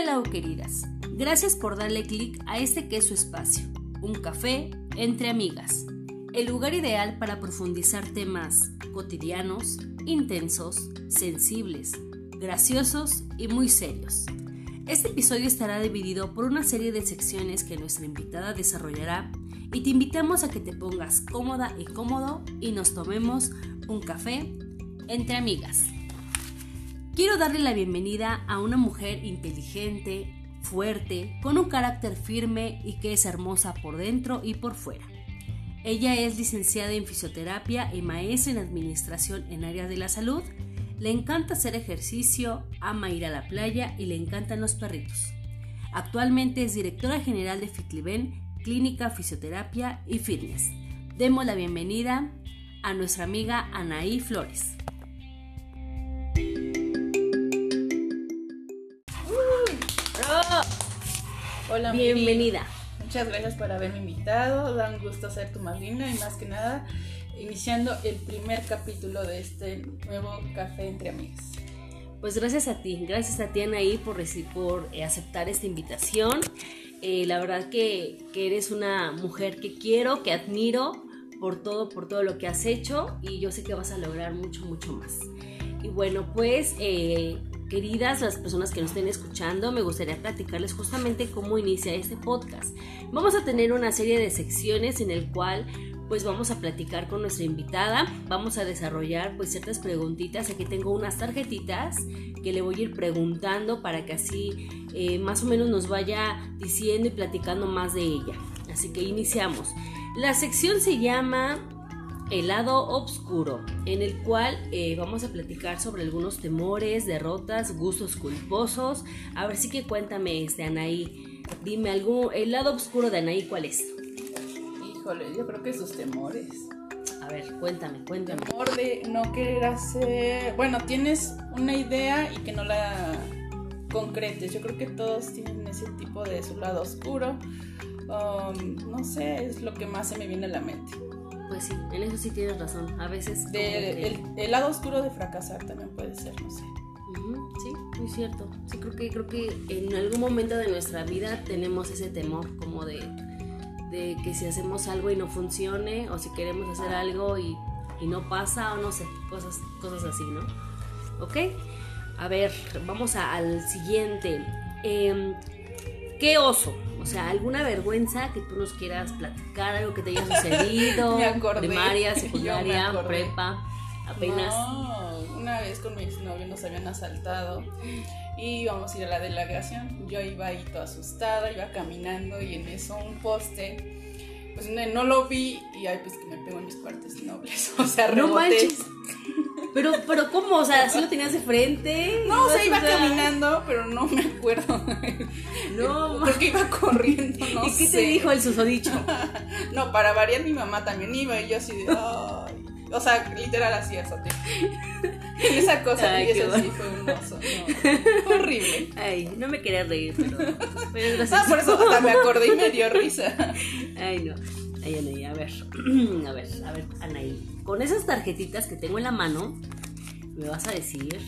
Hello queridas, gracias por darle clic a este que es su espacio, un café entre amigas, el lugar ideal para profundizar temas cotidianos, intensos, sensibles, graciosos y muy serios. Este episodio estará dividido por una serie de secciones que nuestra invitada desarrollará y te invitamos a que te pongas cómoda y cómodo y nos tomemos un café entre amigas. Quiero darle la bienvenida a una mujer inteligente, fuerte, con un carácter firme y que es hermosa por dentro y por fuera. Ella es licenciada en fisioterapia y maestra en administración en áreas de la salud. Le encanta hacer ejercicio, ama ir a la playa y le encantan los perritos. Actualmente es directora general de Fitliben, Clínica Fisioterapia y Fitness. Demos la bienvenida a nuestra amiga Anaí Flores. Hola, Bienvenida. Muchas gracias por haberme invitado. Da un gusto ser tu madrina y más que nada iniciando el primer capítulo de este nuevo café entre amigas. Pues gracias a ti, gracias a ti Anaí por, por eh, aceptar esta invitación. Eh, la verdad que, que, eres una mujer que quiero, que admiro por todo, por todo lo que has hecho y yo sé que vas a lograr mucho, mucho más. Y bueno, pues eh, Queridas las personas que nos estén escuchando, me gustaría platicarles justamente cómo inicia este podcast. Vamos a tener una serie de secciones en el cual pues vamos a platicar con nuestra invitada, vamos a desarrollar pues ciertas preguntitas, aquí tengo unas tarjetitas que le voy a ir preguntando para que así eh, más o menos nos vaya diciendo y platicando más de ella. Así que iniciamos. La sección se llama el lado oscuro, en el cual eh, vamos a platicar sobre algunos temores, derrotas, gustos culposos. A ver si que cuéntame, este Anaí. Dime algún, el lado oscuro de Anaí, ¿cuál es? Híjole, yo creo que sus temores. A ver, cuéntame, cuéntame. Temor de no querer hacer. Bueno, tienes una idea y que no la concretes. Yo creo que todos tienen ese tipo de su lado oscuro. Um, no sé, es lo que más se me viene a la mente. Pues sí, en eso sí tienes razón. A veces. De, que... el, el, lado oscuro de fracasar también puede ser, no sé. Uh -huh, sí, muy cierto. Sí, creo que, creo que en algún momento de nuestra vida tenemos ese temor, como de, de que si hacemos algo y no funcione, o si queremos hacer algo y, y no pasa, o no sé, cosas, cosas así, ¿no? ¿Ok? A ver, vamos a, al siguiente. Eh, ¿Qué oso? O sea, alguna vergüenza que tú nos quieras platicar, algo que te haya sucedido, me acordé. primaria, secundaria, me prepa, apenas. No, una vez con mi exnovio nos habían asaltado y íbamos a ir a la delegación. Yo iba ahí toda asustada, iba caminando y en eso un poste, pues no lo vi y ay, pues que me pegó en mis partes nobles. O sea, reboté. No manches. Pero, pero ¿cómo? O sea, ¿sí lo tenías de frente? No, o sea, iba caminando, pero no me acuerdo. No, porque iba corriendo, no ¿Y qué sé. te dijo el susodicho? no, para variar mi mamá también iba y yo así de, ay. O sea, literal así, azote. Esa cosa, Ay, y eso sí fue un oso, no. Horrible. Ay, no me quería reír, pero, Ah, por eso hasta me acordé y me dio risa. Ay, no. Ay, Anaí, a ver. A ver, a ver, Anaí. Con esas tarjetitas que tengo en la mano, me vas a decir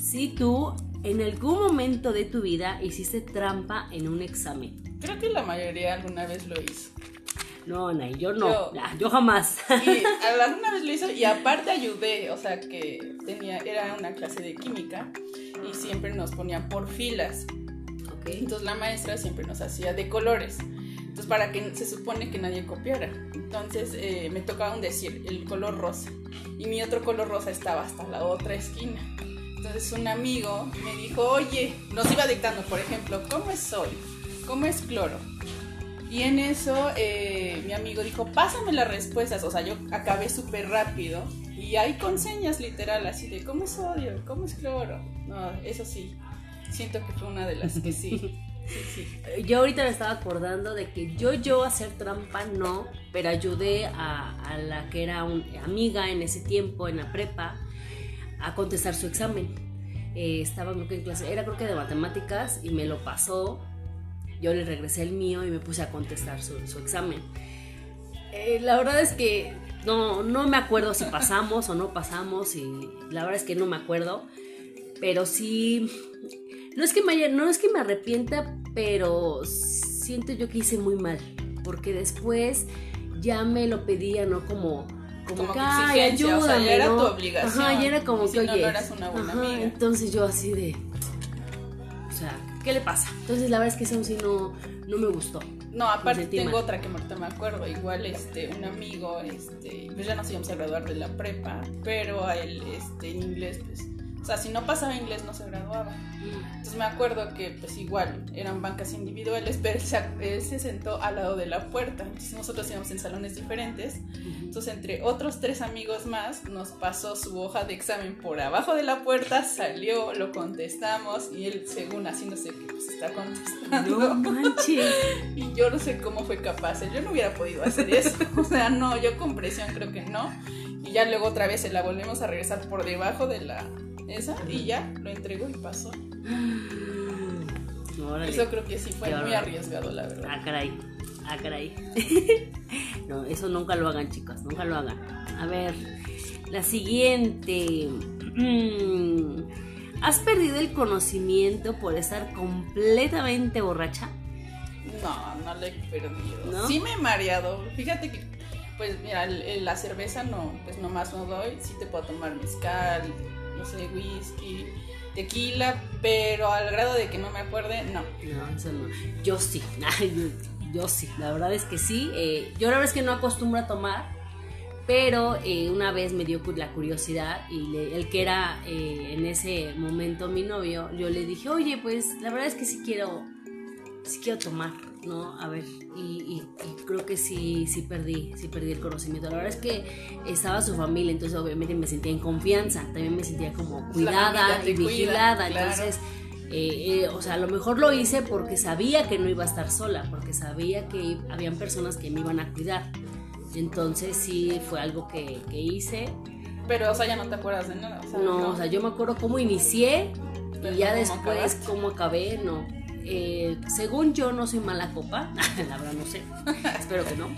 si tú en algún momento de tu vida hiciste trampa en un examen. Creo que la mayoría alguna vez lo hizo. No, Anaí, yo no. Yo- Ah, yo jamás. Y alguna vez lo hizo y aparte ayudé, o sea que tenía, era una clase de química y siempre nos ponían por filas. ok. Entonces la maestra siempre nos hacía de colores. Entonces para que se supone que nadie copiara. Entonces eh, me tocaba un decir el color rosa. Y mi otro color rosa estaba hasta la otra esquina. Entonces un amigo me dijo, oye, nos iba dictando, por ejemplo, ¿cómo es sol? ¿Cómo es cloro? Y en eso eh, mi amigo dijo, pásame las respuestas. O sea, yo acabé súper rápido. Y hay con señas literal, así de, ¿cómo es sodio? ¿Cómo es cloro? No, eso sí. Siento que fue una de las que sí. Yo ahorita me estaba acordando de que yo, yo hacer trampa no, pero ayudé a, la que era un, amiga en ese tiempo, en la prepa, a contestar su examen. Eh, estaba que en clase, era creo que de matemáticas y me lo pasó. Yo le regresé el mío y me puse a contestar su, su examen. Eh, la verdad es que no, no me acuerdo si pasamos o no pasamos y la verdad es que no me acuerdo, pero sí No es que me no es que me arrepienta, pero siento yo que hice muy mal. Porque después ya me lo pedía, ¿no? Como, como, que, ay, ayúdame. O sea, ya era tu obligación. Ajá, ya era como si que, no, oye. no eras una buena ajá, amiga. Entonces yo así de. O sea, ¿qué le pasa? Entonces la verdad es que eso sí no, no me gustó. No, aparte tengo mal. otra que ahorita me acuerdo. Igual, este, un amigo, este, pues ya nos íbamos a graduar de la prepa, pero a él, este, en inglés, pues, o sea, si no pasaba inglés no se graduaba. Entonces me acuerdo que, pues igual, eran bancas individuales, pero él se, sentó al lado de la puerta. Entonces nosotros íbamos en salones diferentes. Entonces, entre otros tres amigos más, nos pasó su hoja de examen por abajo de la puerta, salió, lo contestamos y él, según haciéndose que pues está contestando. No manches. Y yo no sé cómo fue capaz. Yo no hubiera podido hacer eso. O sea, no, yo con presión creo que no. Y ya luego otra vez se la volvemos a regresar por debajo de la esa y ya lo entregó y pasó. Órale. Eso creo que sí fue muy arriesgado, la verdad. Ah, caray. Ah, caray. no, eso nunca lo hagan, chicos. Nunca lo hagan. A ver, la siguiente. Mm, ¿Has perdido el conocimiento por estar completamente borracha? No, no le he perdido. ¿No? Sí me he mareado. Fíjate que, pues mira, el- la cerveza no, pues nomás no doy. Sí te puedo tomar mezcal, no sé, whisky, tequila, pero al grado de que no me acuerde, no. No. Yo sí. Yo, sí. La verdad es que sí. Eh, yo la verdad es que no acostumbro a tomar. Pero eh, una vez me dio la curiosidad y le- el que era eh, en ese momento mi novio, yo le dije, oye, pues la verdad es que sí quiero, sí quiero tomar, ¿no? A ver, y, y- y creo que sí, sí perdí, sí perdí el conocimiento. La verdad es que estaba su familia, entonces obviamente me sentía en confianza, también me sentía como cuidada y cuida, vigilada, claro. entonces... eh, eh, o sea, a lo mejor lo hice porque sabía que no iba a estar sola, porque sabía que habían personas que me iban a cuidar. Entonces sí fue algo que, que hice. Pero, o sea, ya no te acuerdas de nada. O sea, No, o sea, yo me acuerdo cómo inicié y ya no después acabaste. cómo acabé, no. Eh, según yo no soy mala copa, la verdad no sé, espero que no.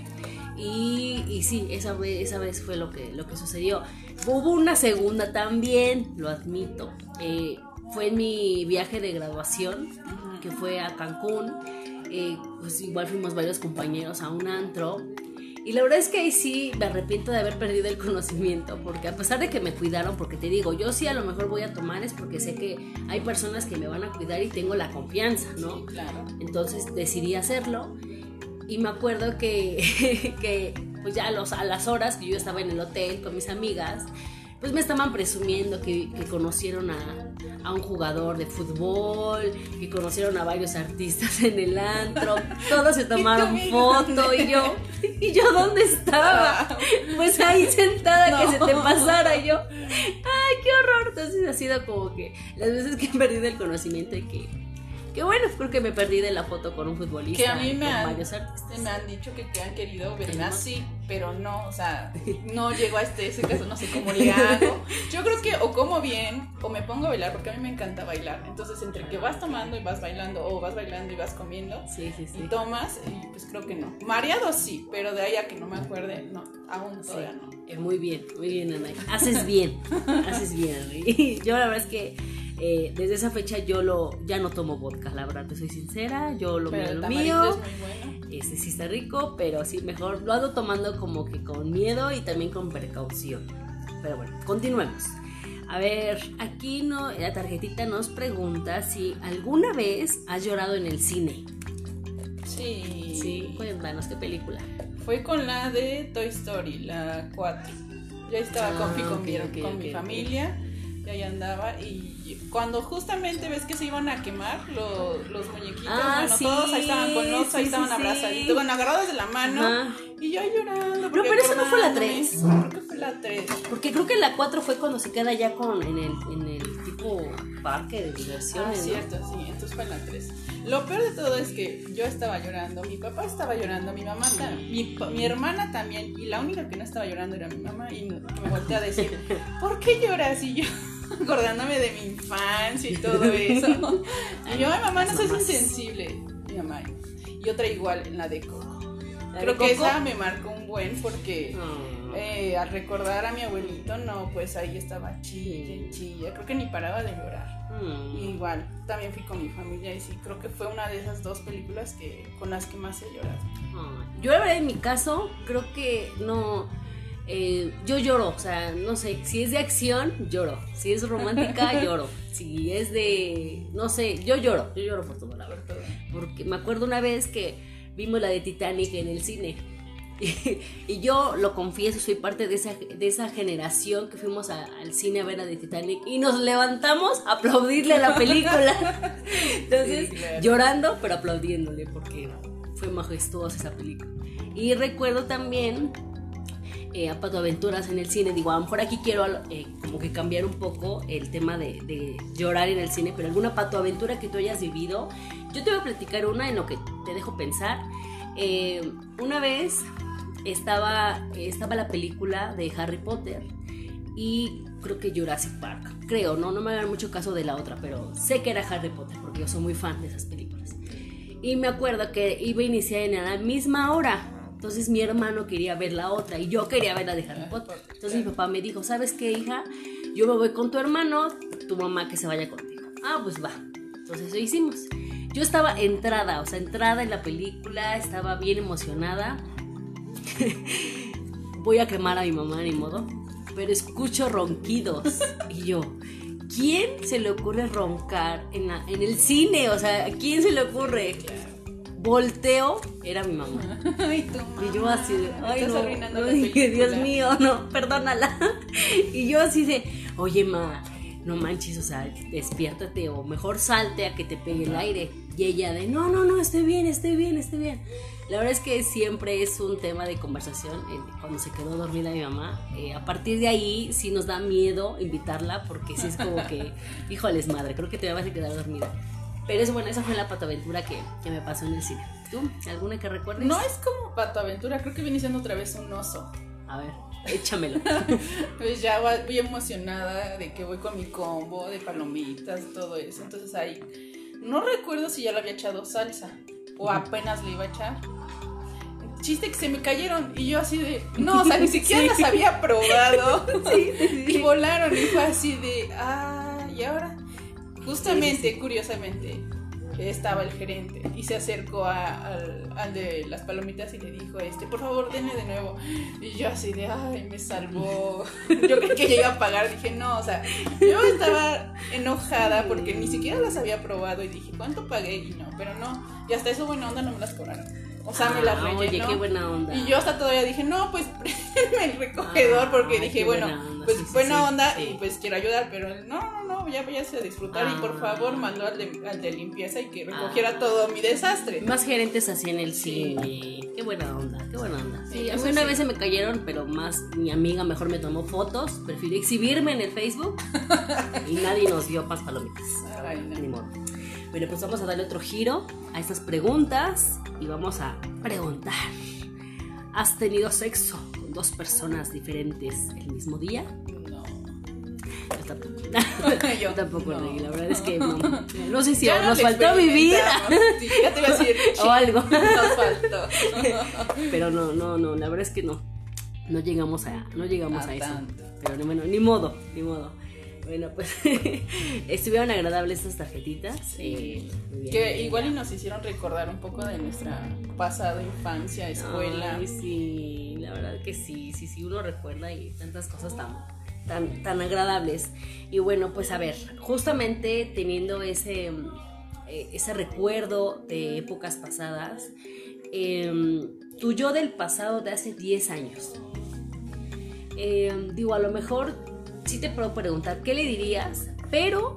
Y, y sí, esa vez, esa vez fue lo que, lo que sucedió. Hubo una segunda también, lo admito. Eh, fue en mi viaje de graduación, que fue a Cancún. Eh, pues igual fuimos varios compañeros a un antro. Y la verdad es que ahí sí me arrepiento de haber perdido el conocimiento, porque a pesar de que me cuidaron, porque te digo, yo sí a lo mejor voy a tomar es porque sé que hay personas que me van a cuidar y tengo la confianza, ¿no? Sí, claro. Entonces decidí hacerlo y me acuerdo que, que pues ya a, los, a las horas que yo estaba en el hotel con mis amigas, pues me estaban presumiendo que, que conocieron a, a un jugador de fútbol, que conocieron a varios artistas en el antro, todos se tomaron foto y yo, ¿y yo dónde estaba? Pues ahí sentada que se te pasara y yo, ay, qué horror. Entonces ha sido como que las veces que he perdido el conocimiento y que, que bueno, creo que me perdí de la foto con un futbolista. Que a mí me con han, me dicho que, que han querido ¿Tenemos? así, pero no, o sea, no llego a este ese caso, no sé cómo le hago. Yo creo que o como bien o me pongo a bailar, porque a mí me encanta bailar. Entonces, entre que vas tomando y vas bailando, o vas bailando y vas comiendo, Sí, sí, sí. y tomas, y pues creo que no. Mareado sí, pero de ahí a que no me acuerde, no, aún todavía no. eh, muy bien, muy bien, Ana. Haces bien, haces bien. Yo la verdad es que eh, desde esa fecha yo lo ya no tomo vodka, la verdad, te soy sincera. Yo lo Pero mío, lo mío. es muy bueno. Este sí está rico, pero sí, mejor lo ando tomando como que con miedo y también con precaución. Pero bueno, continuemos. A ver, aquí no, la tarjetita nos pregunta si alguna vez has llorado en el cine. Sí. Sí, cuéntanos qué película. Fue con la de Toy Story, la 4. Yo estaba Ah, con, mi- con ok, mi, ok, con ok, mi familia y ahí andaba. Y cuando justamente ves que se iban a quemar los, los muñequitos, Ah, bueno, sí, todos ahí estaban con nosotros, ahí sí, estaban sí, abrazaditos, bueno, agarrados de la mano. Ajá. Y yo llorando. No, pero esa no fue la acordándome. 3. Creo que fue la 3. Porque creo que la 4 fue cuando se queda ya con en el, en el tipo parque de Ah, diversiones. ¿no? cierto, sí, entonces fue la 3. Lo peor de todo es que yo estaba llorando, mi papá estaba llorando, mi mamá también, mi, mi hermana también, y la única que no estaba llorando era mi mamá, y me me volteé a decir, ¿por qué lloras? Y yo, acordándome de mi infancia y todo eso. Y yo, ay, mamá, no seas insensible. Mi mamá. Y otra igual, en la de Coco. ¿La de Creo que Coco? esa me marcó un buen porque Ah. Eh, al recordar a mi abuelito, no, pues ahí estaba chilla, chilla. Creo que ni paraba de llorar. Mm. igual, también fui con mi familia y sí, creo que fue una de esas dos películas que con las que más he llorado. Yo la verdad en mi caso, creo que no... Eh, yo lloro, o sea, no sé, si es de acción, lloro. Si es romántica, lloro. Si es de, no sé, yo lloro, yo lloro por todo, la verdad. Porque me acuerdo una vez que vimos la de Titanic en el cine. Y, yo lo confieso, soy parte de esa, de esa generación que fuimos al cine a ver la de Titanic y nos levantamos a aplaudirle a la película. Entonces, llorando, pero aplaudiéndole porque fue majestuosa esa película. Y recuerdo también eh, a Pato Aventuras en el cine. Digo, a lo mejor aquí quiero eh, como que cambiar un poco el tema de, llorar en el cine, pero alguna Pato Aventura que tú hayas vivido. Yo te voy a platicar una en lo que te dejo pensar. Eh, una vez estaba, estaba la película de Harry Potter y creo que Jurassic Park. Creo, ¿no? No me hagan mucho caso de la otra, pero sé que era Harry Potter porque yo soy muy fan de esas películas. Y me acuerdo que iba a iniciar en la misma hora entonces mi hermano quería ver la otra y yo quería ver la de Harry Potter. Entonces mi papá me dijo, ¿sabes qué, hija? Yo me voy con tu hermano, tu mamá que se vaya contigo. Ah, pues va. Entonces eso hicimos. Yo estaba entrada, o sea, entrada en la película, estaba bien emocionada. voy a quemar a mi mamá, ni modo. Pero escucho ronquidos. Y yo, ¿quién se le ocurre roncar en, la, en el cine? O sea, ¿a quién se le ocurre? Volteo, era mi mamá. Y yo así de, ay, no, dije, Dios mío, no, perdónala. Y yo así de, oye, ma, no manches, o sea, despiértate o mejor salte a que te pegue el aire. Y ella de, no, no, no, estoy bien, estoy bien, estoy bien. La verdad es que siempre es un tema de conversación eh, cuando se quedó dormida mi mamá. Eh, a partir de ahí sí nos da miedo invitarla porque sí es como que, híjoles madre, creo que te vas a quedar dormida. Pero es bueno, esa fue la patoaventura que, que me pasó en el cine. ¿Tú? ¿Alguna que recuerdes? No es como patoaventura, creo que viene siendo otra vez un oso. A ver, échamelo. pues ya voy emocionada de que voy con mi combo de palomitas, todo eso. Entonces ahí, no recuerdo si ya le había echado salsa o apenas le iba a echar. Chiste que se me cayeron y yo así de, no, o sea, ni siquiera las había probado. sí, y volaron y fue así de, ah, ¿y ahora? Justamente, curiosamente, estaba el gerente y se acercó al, de las palomitas y le dijo, este, por favor, denme de nuevo. Y yo así de, ay, me salvó. Yo creí que iba a pagar, dije, no, o sea, yo estaba enojada porque ni siquiera las había probado y dije, ¿cuánto pagué? Y no, pero no, y hasta eso buena onda no me las cobraron. O sea, me las ah, rellenó. Oye, qué buena onda. Y yo hasta todavía dije, no, pues el recogedor porque dije, bueno, pues buena onda y pues quiero ayudar, pero no, no, no, ya vayas a disfrutar y por favor mandó al de, limpieza y que recogiera ah. todo mi desastre. Más gerentes así en el cine. Qué buena onda, qué buena onda. Sí, a mí una vez se me cayeron, pero más mi amiga mejor me tomó fotos, prefiero exhibirme en el Facebook y nadie nos dio más palomitas. Ni modo. Bueno, pues vamos a darle otro giro a estas preguntas y vamos a preguntar. ¿Has tenido sexo con dos personas diferentes el mismo día? No. Tampoco. Yo tampoco, no. la verdad es que no, sé si nos faltó vivir. ya te iba a decir. o algo. Nos faltó. Pero no, no, no, la verdad es que no. No llegamos a, no llegamos a, eso. Pero bueno, ni modo, ni modo. Bueno, pues estuvieron agradables estas tarjetitas. Eh, que igual y nos hicieron recordar un poco de nuestra pasada infancia, escuela. sí, la verdad que sí, sí, sí, uno recuerda y tantas cosas tan, tan, tan agradables. Y bueno, pues a ver, justamente teniendo ese, eh, ese recuerdo de épocas pasadas, em, tu yo del pasado de hace 10 años. Em, digo, a lo mejor sí te puedo preguntar qué le dirías, pero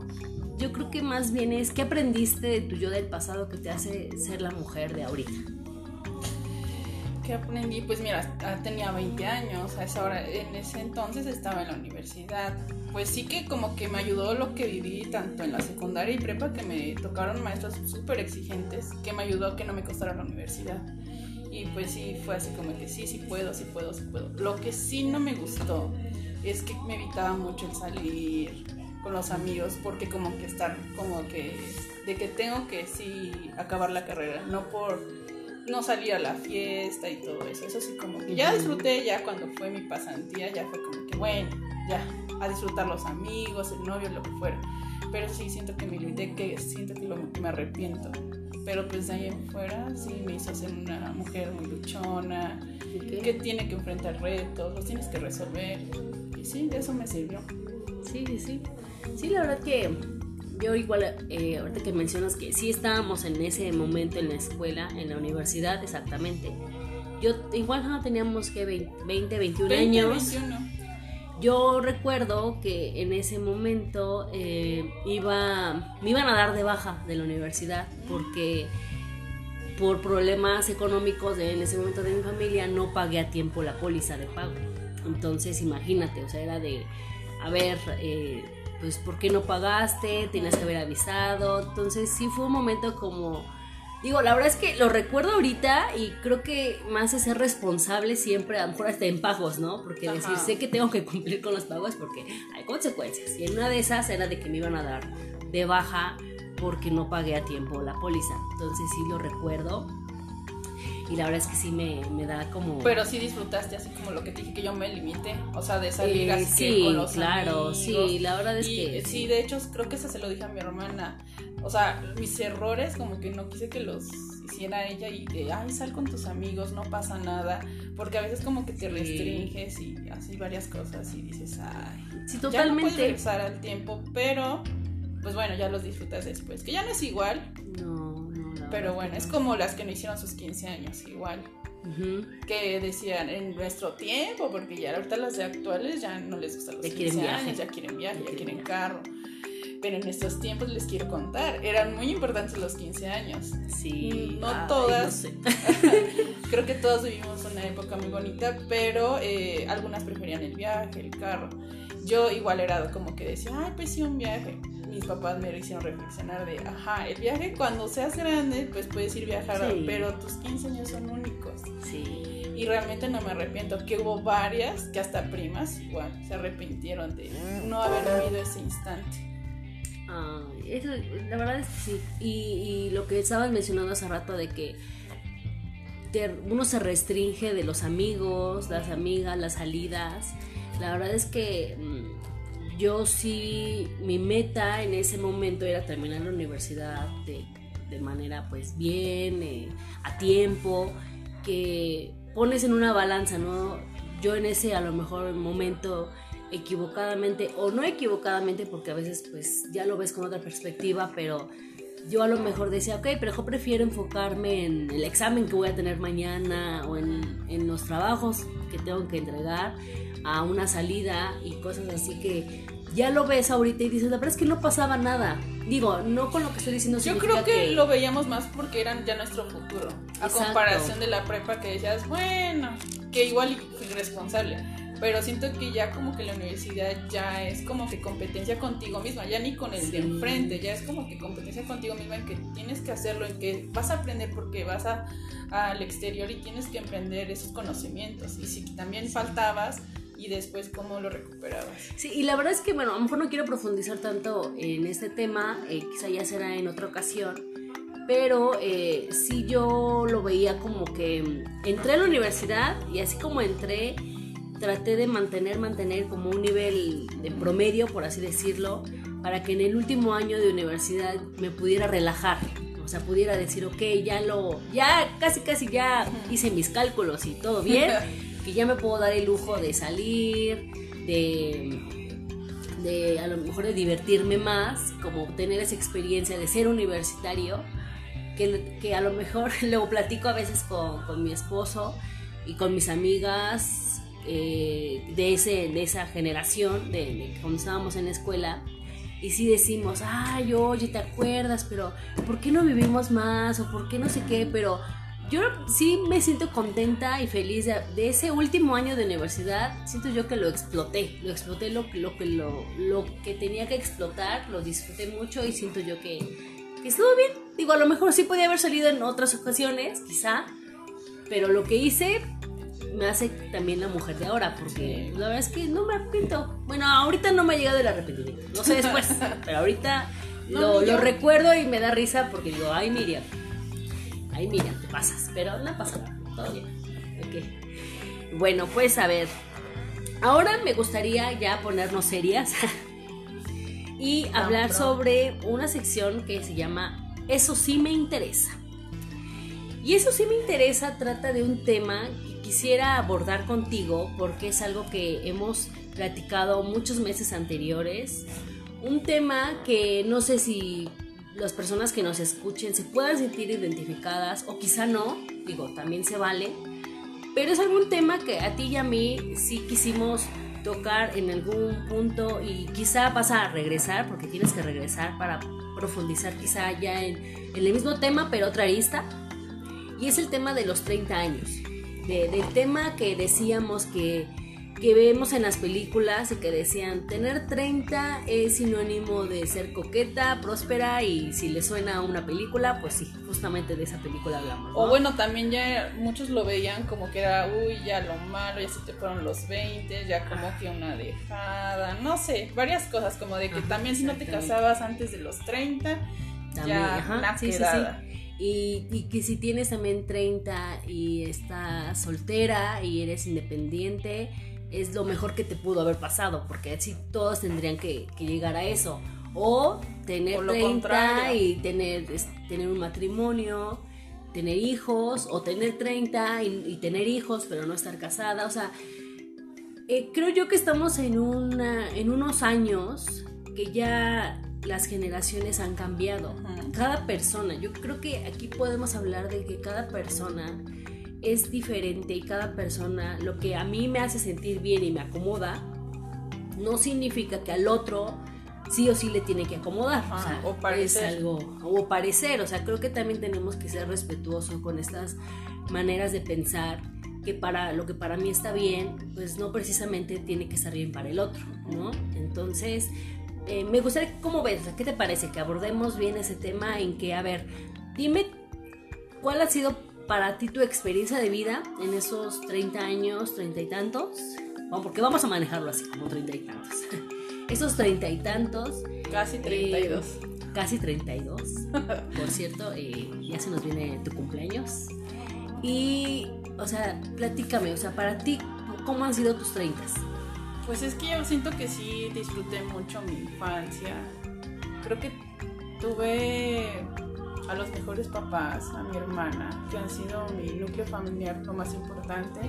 yo creo que más bien es qué aprendiste de tu yo del pasado que te hace ser la mujer de ahorita. ¿Qué aprendí? Pues mira, ah, tenía 20 años, a esa hora, en ese entonces estaba en la universidad. Pues sí que como que me ayudó lo que viví tanto en la secundaria y prepa, que me tocaron maestros súper exigentes, que me ayudó a que no me costara la universidad. Y pues sí, fue así como que sí, sí puedo, sí puedo, sí puedo. Lo que sí no me gustó es que me evitaba mucho el salir con los amigos porque como que estar como que de que tengo que sí acabar la carrera, no por no salir a la fiesta y todo eso. Eso sí, como que ya disfruté, ya cuando fue mi pasantía, ya fue como que bueno, ya, a disfrutar los amigos, el novio, lo que fuera. Pero sí siento que me limité, que siento que me arrepiento. Pero pues de ahí en fuera sí me hizo ser una mujer muy luchona, que tiene que enfrentar retos, los tienes que resolver. Y sí, de eso me sirvió. Sí, sí, sí. Sí, la verdad que yo igual, eh, ahorita que mencionas que sí estábamos en ese momento en la escuela, en la universidad, exactamente. Yo igual no teníamos que 20, 21 años. Yo recuerdo que en ese momento eh, iba, me iban a dar de baja de la universidad porque por problemas económicos de, en ese momento de mi familia no pagué a tiempo la póliza de pago. Entonces imagínate, o sea, era de, a ver, eh, pues ¿por qué no pagaste? Tenías que haber avisado. Entonces sí fue un momento como... Digo, la verdad es que lo recuerdo ahorita y creo que más es ser responsable siempre, a lo mejor hasta en pagos, ¿no? Porque decir, sé que tengo que cumplir con los pagos porque hay consecuencias. Y en una de esas era de que me iban a dar de baja porque no pagué a tiempo la póliza. Entonces sí lo recuerdo y la verdad es que sí me, me, da como... Pero sí disfrutaste así como lo que te dije que yo me limité, o sea, de salir eh, así con los claro, sí, la verdad es que... Sí, de hecho creo que eso se lo dije a mi hermana, o sea, mis errores como que no quise que los hiciera ella y de, ay, sal con tus amigos, no pasa nada, porque a veces como que te restringes y así varias cosas y dices, ay, sí, totalmente. Ya no puedes regresar al tiempo, pero pues bueno, ya los disfrutas después, que ya no es igual. No pero bueno, es como las que no hicieron sus 15 años, igual. Que decían en nuestro tiempo, porque ya ahorita las de actuales ya no les gustan los 15 años, ya quieren viaje, ya, quieren, carro. Pero en estos tiempos les quiero contar, eran muy importantes los 15 años. Sí. No todas. Creo que todos vivimos una época muy bonita, pero eh, algunas preferían el viaje, el carro. Yo igual era como que decía, ay, pues sí, un viaje mis papás me hicieron reflexionar de, ajá, el viaje cuando seas grande, pues puedes ir viajar, pero tus 15 años son únicos. Sí. Y realmente no me arrepiento, que hubo varias, que hasta primas, igual, se arrepintieron de no haber vivido ese instante. Ah, eso, la verdad es que sí. Y, lo que estabas mencionando hace rato de que uno se restringe de los amigos, las amigas, las salidas. La verdad es que mm, yo sí, mi meta en ese momento era terminar la universidad de, manera pues bien, eh, a tiempo, que pones en una balanza, ¿no? Yo en ese a lo mejor momento equivocadamente o no equivocadamente porque a veces pues ya lo ves con otra perspectiva, pero yo a lo mejor decía, ok, pero yo prefiero enfocarme en el examen que voy a tener mañana o en, en los trabajos que tengo que entregar a una salida y cosas así que ya lo ves ahorita y dices, la verdad es que no pasaba nada. Digo, no con lo que estoy diciendo. Yo creo que, lo veíamos más porque eran ya nuestro futuro. A comparación de la prepa que decías, bueno, que igual fui responsable. Pero siento que ya como que la universidad ya es como que competencia contigo misma, ya ni con el de enfrente, ya es como que competencia contigo misma en que tienes que hacerlo, en que vas a aprender porque vas a, al exterior y tienes que aprender esos conocimientos. Y si también faltabas, y después cómo lo recuperabas. Sí, y la verdad es que, bueno, a lo mejor no quiero profundizar tanto en este tema, eh, quizá ya será en otra ocasión, pero eh, sí yo lo veía como que entré a la universidad y así como entré, traté de mantener, mantener como un nivel de promedio, por así decirlo, para que en el último año de universidad me pudiera relajar. O sea, pudiera decir, ok, ya lo, ya casi casi ya hice mis cálculos y todo bien. que ya me puedo dar el lujo de salir, de, de a lo mejor de divertirme más, como tener esa experiencia de ser universitario, que, que a lo mejor luego platico a veces con, con mi esposo y con mis amigas eh, de, ese, de esa generación, de, cuando estábamos en la escuela, y si decimos, ay, oye, ¿te acuerdas? Pero, ¿por qué no vivimos más? ¿O por qué no sé qué? Pero yo sí me siento contenta y feliz de, ese último año de universidad. Siento yo que lo exploté, lo exploté lo, lo, lo, lo que tenía que explotar, lo disfruté mucho y siento yo que, que estuvo bien. Digo, a lo mejor sí podía haber salido en otras ocasiones, quizá, pero lo que hice me hace también la mujer de ahora, porque la verdad es que no me arrepiento. Bueno, ahorita no me ha llegado el arrepentimiento, no sé después, pero ahorita lo, lo recuerdo y me da risa porque digo, ay Miriam ahí Miriam, te pasas, pero no pasa nada, todo bien. Ok. Bueno, pues a ver, ahora me gustaría ya ponernos serias y hablar sobre una sección que se llama Eso sí me interesa. Y eso sí me interesa, trata de un tema que quisiera abordar contigo porque es algo que hemos platicado muchos meses anteriores. Un tema que no sé si las personas que nos escuchen se puedan sentir identificadas o quizá no, digo, también se vale. Pero es algún tema que a ti y a mí sí quisimos tocar en algún punto y quizá vas a regresar, porque tienes que regresar para profundizar quizá ya en, en el mismo tema, pero otra arista y es el tema de los 30 años. del tema que decíamos que, que vemos en las películas y que decían tener 30 es sinónimo de ser coqueta, próspera y si le suena a una película, pues sí, justamente de esa película hablamos. O bueno, también ya muchos lo veían como que era, uy, ya lo malo, ya se te fueron los 20, ya como que una dejada, no sé, varias cosas como de que también si no te casabas antes de los 30, ya una quedada. Y, que si tienes también 30 y estás soltera y eres independiente, es lo mejor que te pudo haber pasado, porque así todos tendrían que, llegar a eso. O tener 30 y tener, tener un matrimonio, tener hijos, o tener 30 y, tener hijos, pero no estar casada. O sea, eh, creo yo que estamos en, una, en unos años que ya las generaciones han cambiado. Cada persona, yo creo que aquí podemos hablar de que cada persona es diferente y cada persona, lo que a mí me hace sentir bien y me acomoda, no significa que al otro sí o sí le tiene que acomodar. o, parecer. algo, o parecer. O sea, creo que también tenemos que ser respetuosos con estas maneras de pensar que para lo que para mí está bien, pues no precisamente tiene que estar bien para el otro, ¿no? Entonces, eh, me gustaría, ¿cómo ves? ¿Qué te parece? Que abordemos bien ese tema en que, a ver, dime cuál ha sido para ti tu experiencia de vida en esos 30 años, 30 y tantos. porque vamos a manejarlo así, como 30 y tantos. esos 30 y tantos. Casi 32. Eh, casi 32. Por cierto, eh, ya se nos viene tu cumpleaños. Y, o sea, platícame, o sea, para ti, ¿cómo han sido tus 30? Pues es que yo siento que sí disfruté mucho mi infancia. Creo que tuve a los mejores papás, a mi hermana, que han sido mi núcleo familiar lo más importante.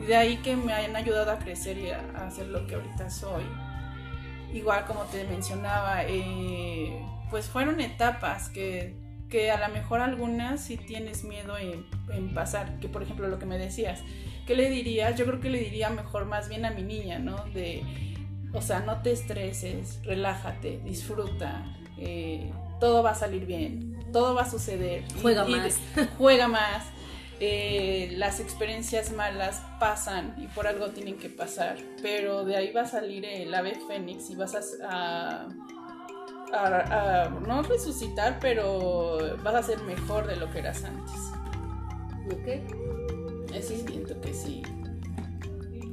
Y de ahí que me hayan ayudado a crecer y a hacer lo que ahorita soy. Igual como te mencionaba, eh, pues fueron etapas que, que, a lo mejor algunas sí tienes miedo en, pasar. Que por ejemplo lo que me decías, ¿qué le dirías? Yo creo que le diría mejor más bien a mi niña, ¿no? De, o sea, no te estreses, relájate, disfruta, eh, todo va a salir bien, todo va a suceder. Juega más. juega más. Eh, las experiencias malas pasan y por algo tienen que pasar, pero de ahí va a salir el ave fénix y vas a, a, no resucitar, pero vas a ser mejor de lo que eras antes. ¿Ok? sí siento que sí.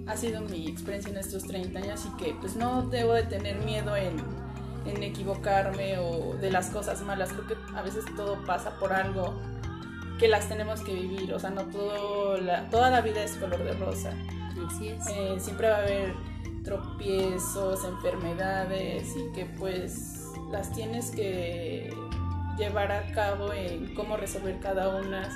Ha sido mi experiencia en estos 30 años y que pues no debo de tener miedo en, en equivocarme o de las cosas malas. Creo que a veces todo pasa por algo que las tenemos que vivir. O sea, no todo la, toda la vida es color de rosa. Así es. Eh, siempre va a haber tropiezos, enfermedades y que pues las tienes que llevar a cabo en cómo resolver cada una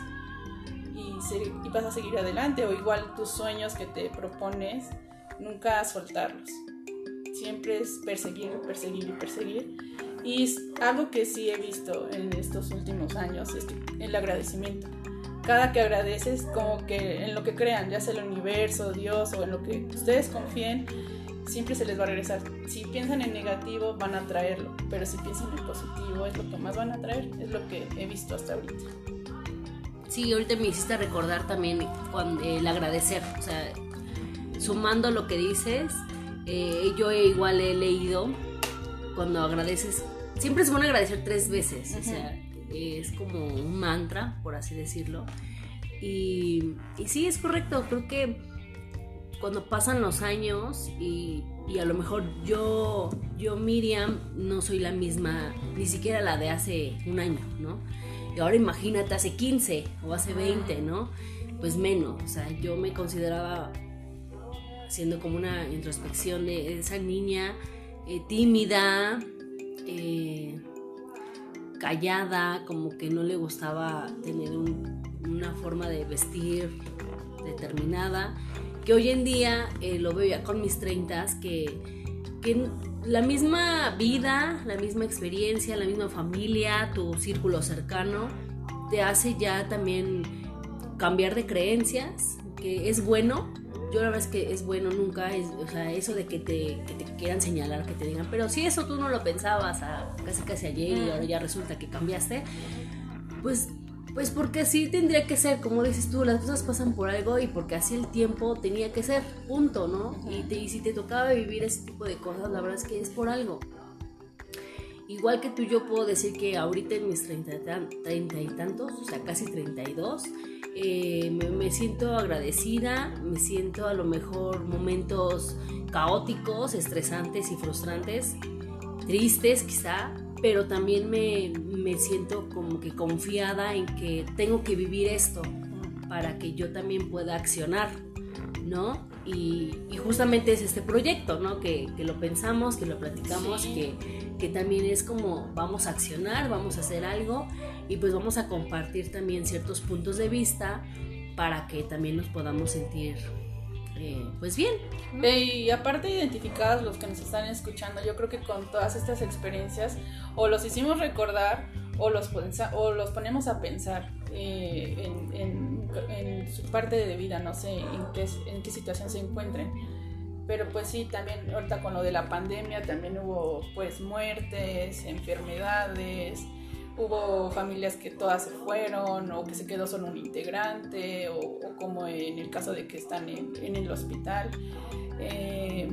y, vas a seguir adelante o igual tus sueños que te propones, nunca soltarlos. Siempre es perseguir, perseguir y perseguir. Y algo que sí he visto en estos últimos años es el agradecimiento. Cada que agradeces, como que en lo que crean, ya sea el universo, Dios o en lo que ustedes confíen, siempre se les va a regresar. Si piensan en negativo, van a traerlo, pero si piensan en positivo, es lo que más van a traer, es lo que he visto hasta ahorita. Sí, ahorita me hiciste recordar también el agradecer, o sea, sumando lo que dices, eh, yo igual he leído cuando agradeces, siempre es bueno agradecer tres veces, o sea, es como un mantra, por así decirlo. Y, y sí, es correcto, creo que cuando pasan los años y, y, a lo mejor yo, yo Miriam, no soy la misma, ni siquiera la de hace un año, ¿no? Y ahora imagínate hace 15 o hace 20, ¿no? Pues menos, o sea, yo me consideraba haciendo como una introspección de esa niña eh, tímida, eh, callada, como que no le gustaba tener una forma de vestir determinada, que hoy en día eh, lo veo ya con mis 30, que, que la misma vida, la misma experiencia, la misma familia, tu círculo cercano, te hace ya también cambiar de creencias, que es bueno. Yo la verdad es que es bueno nunca, es, o sea, eso de que te, que te, quieran señalar, que te digan, pero si eso tú no lo pensabas a, casi casi ayer y ahora ya resulta que cambiaste, pues pues porque así tendría que ser, como dices tú, las cosas pasan por algo y porque así el tiempo tenía que ser, punto, ¿no? Y, si te tocaba vivir ese tipo de cosas, la verdad es que es por algo. Igual que tú, yo puedo decir que ahorita en mis treinta, y tantos, o sea, casi 32, eh, me, me, siento agradecida, me siento a lo mejor momentos caóticos, estresantes y frustrantes, tristes quizá, pero también me, me, siento como que confiada en que tengo que vivir esto para que yo también pueda accionar, ¿no? Y, justamente es este proyecto, ¿no? Que, que lo pensamos, que lo platicamos, que, que, también es como vamos a accionar, vamos a hacer algo y pues vamos a compartir también ciertos puntos de vista para que también nos podamos sentir eh, pues bien. Y aparte identificadas los que nos están escuchando, yo creo que con todas estas experiencias o los hicimos recordar o los, o los ponemos a pensar eh, en, su parte de vida, no sé en qué, en qué situación se encuentren. Pero pues sí, también ahorita con lo de la pandemia también hubo pues muertes, enfermedades, hubo familias que todas se fueron o que se quedó solo un integrante o, como en el caso de que están en, el hospital. Eh,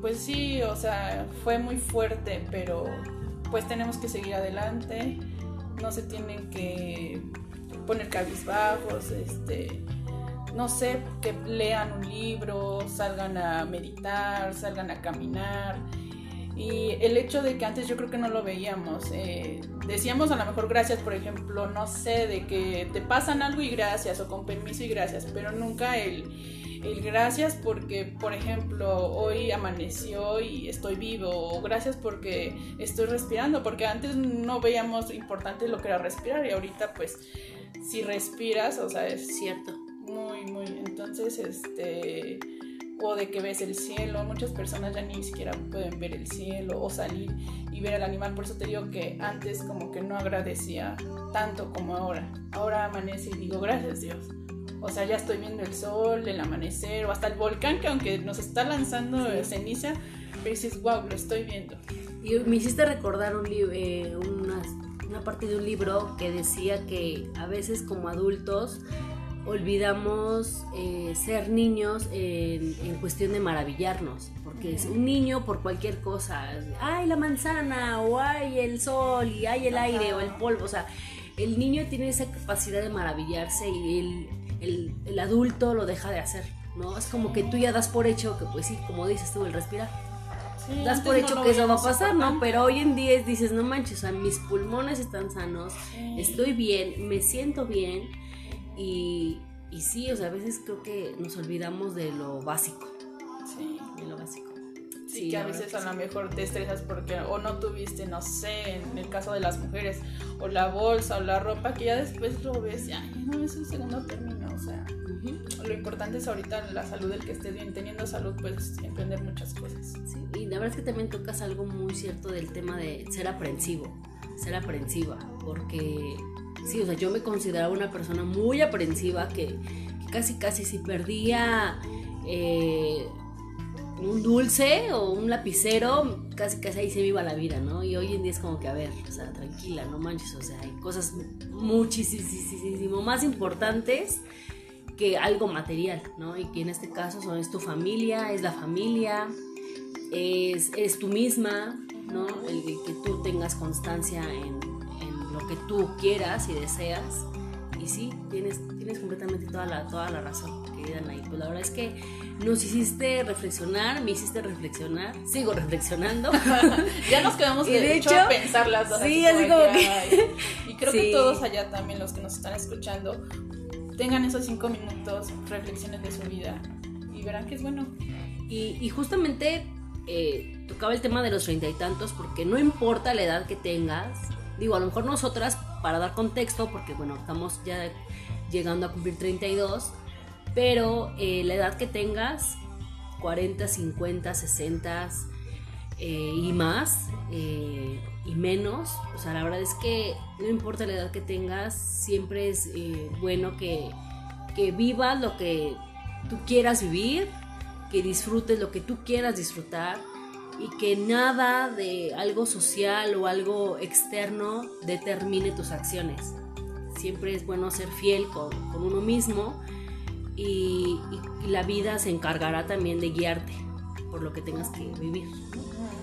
pues sí, o sea, fue muy fuerte, pero pues tenemos que seguir adelante, no se tienen que poner cabizbajos, este, no sé, que lean un libro, salgan a meditar, salgan a caminar y el hecho de que antes yo creo que no lo veíamos, eh, decíamos a lo mejor gracias, por ejemplo, no sé, de que te pasan algo y gracias, o con permiso y gracias, pero nunca el, el gracias porque, por ejemplo, hoy amaneció y estoy vivo, o gracias porque estoy respirando, porque antes no veíamos importante lo que era respirar y ahorita pues si respiras, o sea, es cierto. Muy, muy, entonces, este o de que ves el cielo. Muchas personas ya ni siquiera pueden ver el cielo o salir y ver al animal. Por eso te digo que antes como que no agradecía tanto como ahora. Ahora amanece y digo, gracias Dios. O sea, ya estoy viendo el sol, el amanecer o hasta el volcán que aunque nos está lanzando ceniza, pero dices, wow, lo estoy viendo. Y me hiciste recordar un eh, una, una parte de un libro que decía que a veces como adultos olvidamos eh, ser niños en, cuestión de maravillarnos, porque es un niño por cualquier cosa, ay la manzana, o ay el sol, y ay el aire, o el polvo, o sea, el niño tiene esa capacidad de maravillarse y el, el, adulto lo deja de hacer, ¿no? Es como que tú ya das por hecho que, pues sí, como dices tú, el respirar. das por hecho que eso va a pasar, ¿no? Pero hoy en día dices, no manches, o sea, mis pulmones están sanos, estoy bien, me siento bien, y, y sí, o sea, a veces creo que nos olvidamos de lo básico. Sí. De lo básico. Sí, que a veces a lo mejor te estresas porque o no tuviste, no sé, en el caso de las mujeres, o la bolsa o la ropa, que ya después lo ves, ya no es un segundo término, o sea, lo importante es ahorita la salud del que esté bien, teniendo salud puedes emprender muchas cosas. Sí, y la verdad es que también tocas algo muy cierto del tema de ser aprensivo, ser aprensiva, porque Sí, o sea, yo me consideraba una persona muy aprensiva que, casi, casi si perdía eh, un dulce o un lapicero, casi, casi ahí se iba la vida, ¿no? Y hoy en día es como que, a ver, o sea, tranquila, no manches, o sea, hay cosas muchísimo más importantes que algo material, ¿no? Y que en este caso son, es tu familia, es la familia, es, es tú misma, ¿no? El que tú tengas constancia en lo que tú quieras y deseas. Y sí, tienes, tienes completamente toda la, toda la razón, querida Nay. Pues la verdad es que nos hiciste reflexionar, me hiciste reflexionar, sigo reflexionando. ya nos quedamos de, hecho, a pensar las dos. Sí, así como que... ¿Y Y creo que todos allá también, los que nos están escuchando, tengan esos cinco minutos, reflexiones de su vida y verán que es bueno. Y, justamente eh, tocaba el tema de los treinta y tantos, porque no importa la edad que tengas, digo, a lo mejor nosotras, para dar contexto, porque bueno, estamos ya llegando a cumplir 32, pero eh, la edad que tengas, 40, 50, 60 y más, eh, y menos, o sea, la verdad es que no importa la edad que tengas, siempre es eh, bueno que, que vivas lo que tú quieras vivir, que disfrutes lo que tú quieras disfrutar y que nada de algo social o algo externo determine tus acciones. Siempre es bueno ser fiel con, uno mismo y, la vida se encargará también de guiarte por lo que tengas que vivir.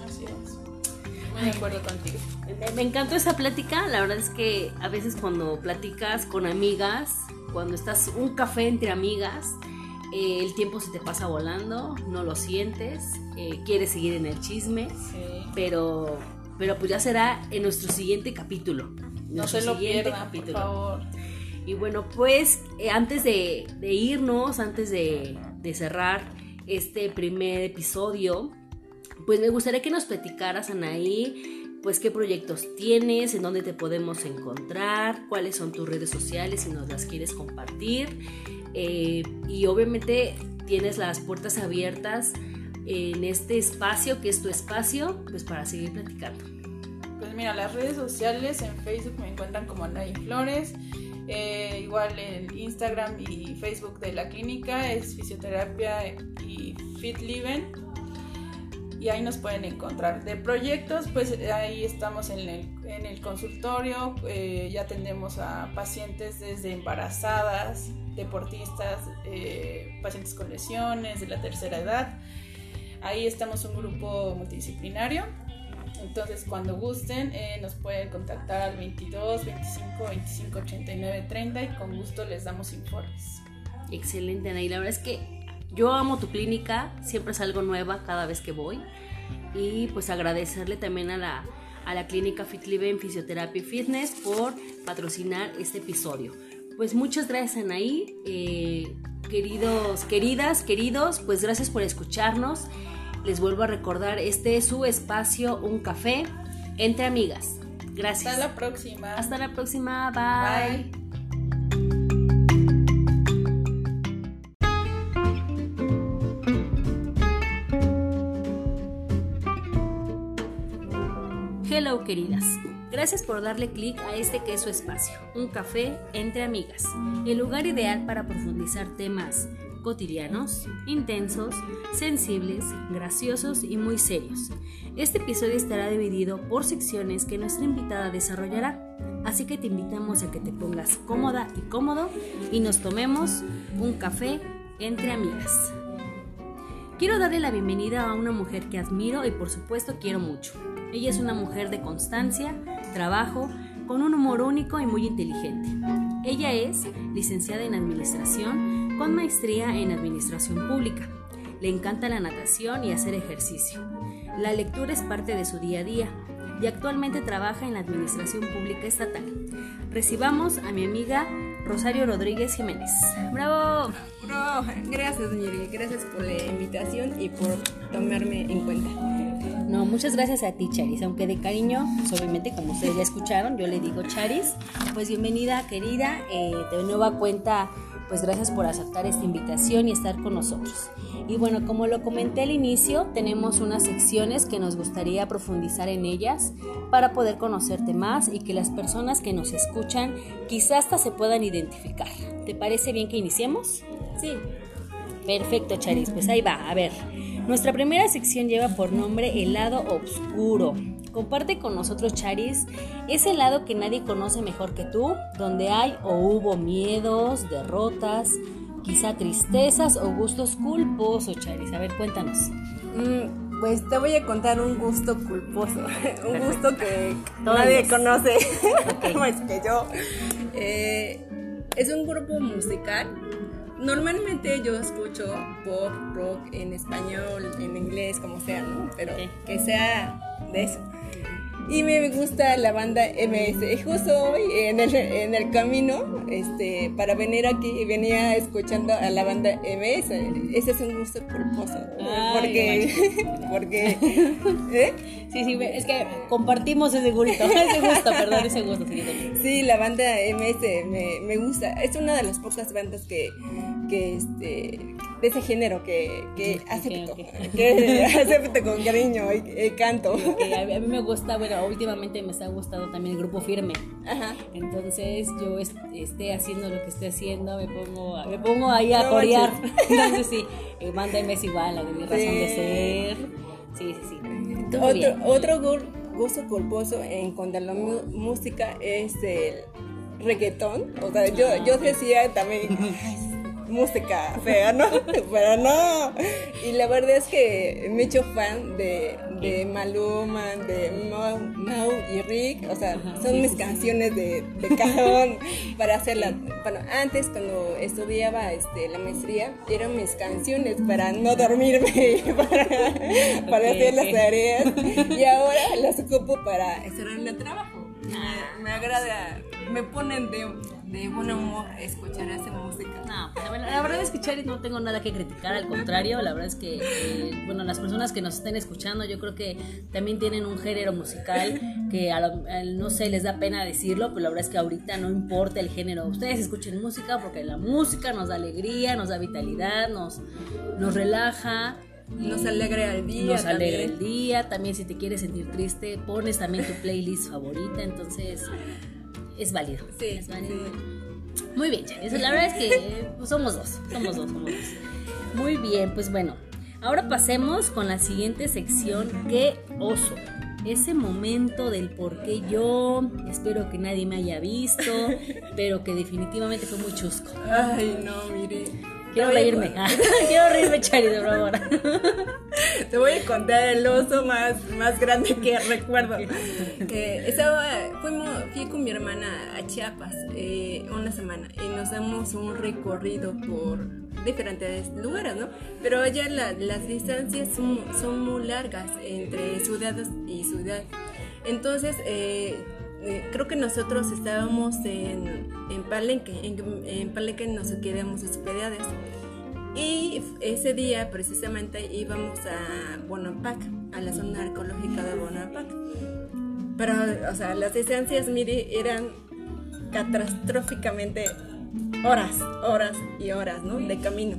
Así es. Muy de acuerdo contigo. Me, encantó esa plática. La verdad es que a veces cuando platicas con amigas, cuando estás un café entre amigas, eh, el tiempo se te pasa volando, no lo sientes, eh, quieres seguir en el chisme, pero, pero pues ya será en nuestro siguiente capítulo. No se lo pierdan, por favor. Y bueno, pues eh, antes de, irnos, antes de, de, cerrar este primer episodio, pues me gustaría que nos platicaras, Anaí, pues qué proyectos tienes, en dónde te podemos encontrar, cuáles son tus redes sociales si nos las quieres compartir. Eh, y obviamente tienes las puertas abiertas en este espacio que es tu espacio, pues para seguir platicando. Pues mira, las redes sociales en Facebook me encuentran como Anaí Flores. Eh, igual en Instagram y Facebook de la clínica es fisioterapia y fit living y ahí nos pueden encontrar. De proyectos, pues ahí estamos en el, en el consultorio, eh, ya atendemos a pacientes desde embarazadas, deportistas, eh, pacientes con lesiones de la tercera edad. Ahí estamos un grupo multidisciplinario. Entonces, cuando gusten, eh, nos pueden contactar al 22 25 25 89 30 y con gusto les damos informes. Excelente, Ana. Y la verdad es que yo amo tu clínica, siempre es algo nueva cada vez que voy. Y pues agradecerle también a la, a la clínica FitLive en Fisioterapia y Fitness por patrocinar este episodio. Pues muchas gracias Anaí, eh, queridos, queridas, queridos, pues gracias por escucharnos. Les vuelvo a recordar, este es su espacio, un café entre amigas. Gracias. Hasta la próxima. Hasta la próxima. Bye. Hello queridas, gracias por darle clic a este que es su espacio, un café entre amigas, el lugar ideal para profundizar temas cotidianos, intensos, sensibles, graciosos y muy serios. Este episodio estará dividido por secciones que nuestra invitada desarrollará, así que te invitamos a que te pongas cómoda y cómodo y nos tomemos un café entre amigas. Quiero darle la bienvenida a una mujer que admiro y por supuesto quiero mucho. Ella es una mujer de constancia, trabajo, con un humor único y muy inteligente. Ella es licenciada en Administración con maestría en Administración Pública. Le encanta la natación y hacer ejercicio. La lectura es parte de su día a día y actualmente trabaja en la Administración Pública Estatal. Recibamos a mi amiga Rosario Rodríguez Jiménez. ¡Bravo! Gracias, señorita. Gracias por la invitación y por tomarme en cuenta. No, muchas gracias a ti, Charis. Aunque de cariño, pues, obviamente, como ustedes ya escucharon, yo le digo Charis. Pues bienvenida, querida. Eh, de nueva cuenta, pues gracias por aceptar esta invitación y estar con nosotros. Y bueno, como lo comenté al inicio, tenemos unas secciones que nos gustaría profundizar en ellas para poder conocerte más y que las personas que nos escuchan quizás hasta se puedan identificar. ¿Te parece bien que iniciemos? Sí. Perfecto, Charis. Pues ahí va. A ver, nuestra primera sección lleva por nombre El lado oscuro. Comparte con nosotros, Charis, ese lado que nadie conoce mejor que tú, donde hay o hubo miedos, derrotas, quizá tristezas o gustos culposos, Charis. A ver, cuéntanos. Mm, pues te voy a contar un gusto culposo, un gusto que nadie conoce más que yo. Eh, es un grupo musical Normalmente yo escucho pop, rock en español, en inglés, como sea, ¿no? Pero que sea de eso. Y me gusta la banda MS. Justo hoy en el, en el camino este, para venir aquí venía escuchando a la banda MS. Ese es un gusto culposo. porque. porque ¿eh? Sí, sí, es que compartimos ese gusto. Ese gusto, perdón, ese gusto. Sí, la banda MS me, me gusta. Es una de las pocas bandas que, que este, de ese género que, que acepto, que acepto con cariño y, canto. a mí me gusta, bueno, últimamente me está gustando también el grupo firme. Ajá. Entonces yo esté haciendo lo que esté haciendo, me pongo, me pongo ahí a corear. Entonces sí, eh, mándame es igual, la de mi razón de ser. Sí, sí, sí. otro, otro gusto culposo en cuanto a la música es el reggaetón. O sea, yo, yo decía también, música fea, ¿no? Pero no. Y la verdad es que me he hecho fan de, de Maluma, de Mau, y Rick. O sea, son mis canciones de, de cajón para hacerla. Bueno, antes cuando estudiaba este, la maestría, eran mis canciones para no dormirme, para, para hacer las tareas. Y ahora las ocupo para hacer el trabajo. Me, me agrada, me ponen de de buen humor escuchar esa música. No, pues, la, verdad es que Charis no tengo nada que criticar, al contrario, la verdad es que, eh, bueno, las personas que nos estén escuchando, yo creo que también tienen un género musical que a no sé, les da pena decirlo, pero la verdad es que ahorita no importa el género, ustedes escuchen música porque la música nos da alegría, nos da vitalidad, nos, nos relaja. Nos alegra el día. Nos alegra el día. También si te quieres sentir triste, pones también tu playlist favorita. Entonces, es válido. Sí, es válido. Muy bien, Charis. La verdad es que pues, somos dos. Somos dos, somos dos. Muy bien, pues bueno. Ahora pasemos con la siguiente sección. ¡Qué oso! Ese momento del por qué yo, espero que nadie me haya visto, pero que definitivamente fue muy chusco. Ay, no, mire. Quiero reírme. Quiero reírme, Chari, de favor. Te voy a contar el oso más, más grande que recuerdo. Estaba, fuimos, fui con mi hermana a Chiapas eh, una semana y nos damos un recorrido por diferentes lugares, ¿no? Pero allá las distancias son, son, muy largas entre ciudad y ciudad. Entonces, eh, creo que nosotros estábamos en, en Palenque, en, en, Palenque nos quedamos hospedados. Y ese día precisamente íbamos a Bonampak, a la zona arqueológica de Bonampak. Pero, o sea, las distancias, mire, eran catastróficamente horas, horas y horas, ¿no? De camino.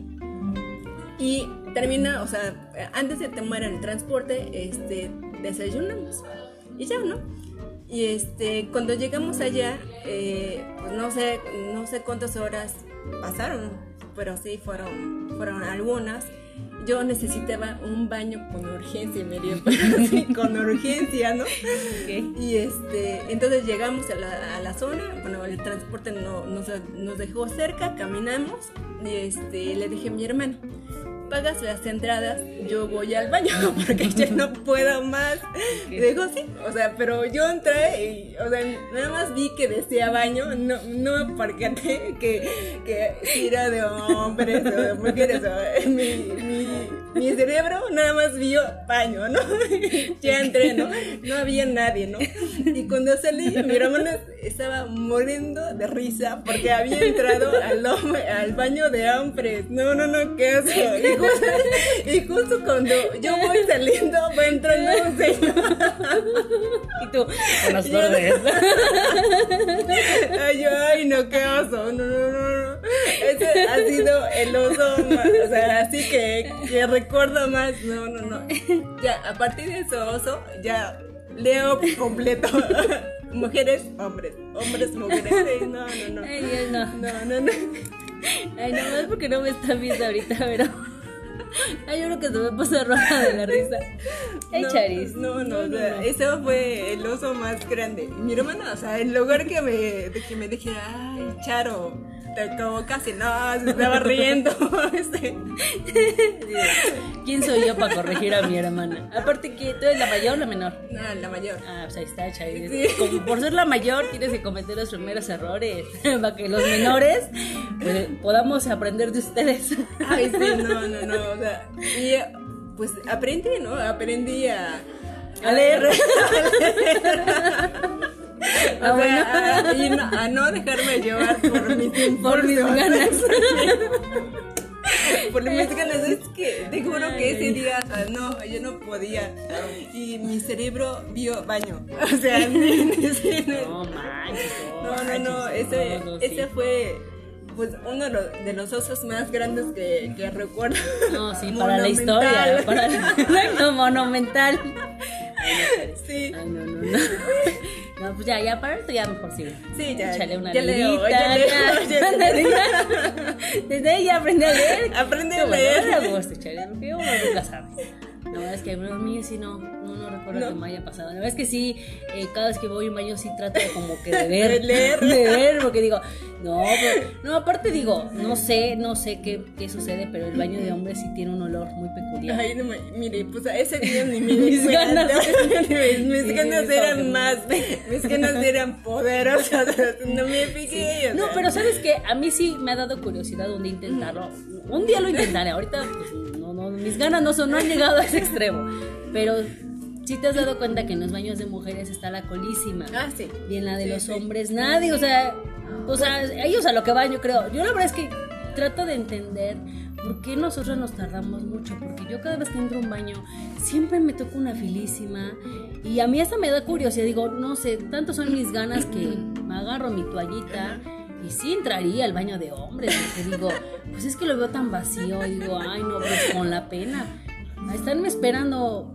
Y termina, o sea, antes de tomar el transporte, este, desayunamos. Y ya, ¿no? Y este, cuando llegamos allá, eh, pues no sé, no sé cuántas horas pasaron, pero sí fueron, fueron algunas. Yo necesitaba un baño con urgencia, me dio con urgencia, ¿no? Y este, entonces llegamos a la, a la, zona, bueno, el transporte no, nos, nos dejó cerca, caminamos y este, le dije a mi hermano, pagas las entradas, yo voy al baño porque ya no puedo más. Y digo, sí, o sea, pero yo entré y, o sea, nada más vi que decía baño, no, no porque que, que era de hombres o de mujeres, o, mi, mi, mi, cerebro nada más vio baño, ¿no? ya entré, ¿no? No había nadie, ¿no? Y cuando salí, mi hermano estaba muriendo de risa porque había entrado al, al baño de hombres. No, no, no, qué asco. y justo cuando yo voy saliendo, va entrando un señor. Y tú, buenas tardes. Ay, ay, no, qué oso. No, no, no. Ese ha sido el oso más, o sea, así que, que recuerdo más. No, no, no. Ya, a partir de ese oso, ya leo completo. Mujeres, hombres. Hombres, mujeres. no, no, no. Ay, Dios, no. No, no, no. Ay, porque no me están viendo ahorita, pero. Ay, yo creo que se me puso roja de la risa. Ay, Charis. No, no, no, eso fue el oso más grande. Mi hermana, o sea, en lugar que me, de que me dijera, ay, Charo, como casi no, se estaba riendo. Este. ¿Quién soy yo para corregir a mi hermana? Aparte que tú eres la mayor o la menor. No, la mayor. Ah, pues ahí está. Como por ser la mayor tienes que cometer los primeros errores para que los menores pues, podamos aprender de ustedes. Ay, sí, no, no, no. O sea, y pues aprendí, ¿no? Aprendí a A leer. A, no, a, no, dejarme llevar por mis por mis ganas. por mis ganas es que te juro que ese día no yo no podía y mi cerebro vio baño o sea no manches no no no ese ese fue pues uno de los osos más grandes que, que recuerdo. No, sí, para la historia. Para no, monumental. Sí. Ay, no, no, no. No, pues ya, ya para esto ya mejor sí. Sí, ya. Échale una ya leo, ya, ya, ya, Desde ahí ya aprende a leer. Aprende a leer. Bueno, me gusta, La verdad es que a mí sí no, no, no recuerdo que me haya pasado. La verdad es que sí, eh, cada vez que voy a un baño sí trato de como que de ver. de leer. De ver, porque digo, no, pero, no, aparte digo, no sé, no sé qué, qué sucede, pero el baño de hombres sí tiene un olor muy peculiar. Ay, no, mire, pues a ese día ni me mis ganas, mis sí, ganas eran más, mis ganas eran poderosas, no me fijé. No, pero sabes que a mí sí me ha dado curiosidad un día intentarlo. Un día lo intentaré, ahorita pues, no, no, mis ganas no son, no han llegado a ese extremo, pero si te has dado cuenta que en los baños de mujeres está la colísima. Ah, sí. Y en la de los hombres nadie, o sea, o sea, ellos a lo que van, yo creo. Yo la verdad es que trato de entender por qué nosotros nos tardamos mucho. Porque yo cada vez que entro a un baño, siempre me toco una filísima. Y a mí hasta me da curiosidad. Digo, no sé, tanto son mis ganas que me agarro mi toallita. Y sí entraría al baño de hombres, porque digo, pues es que lo veo tan vacío, y digo, ay no, pues con la pena. Estarme esperando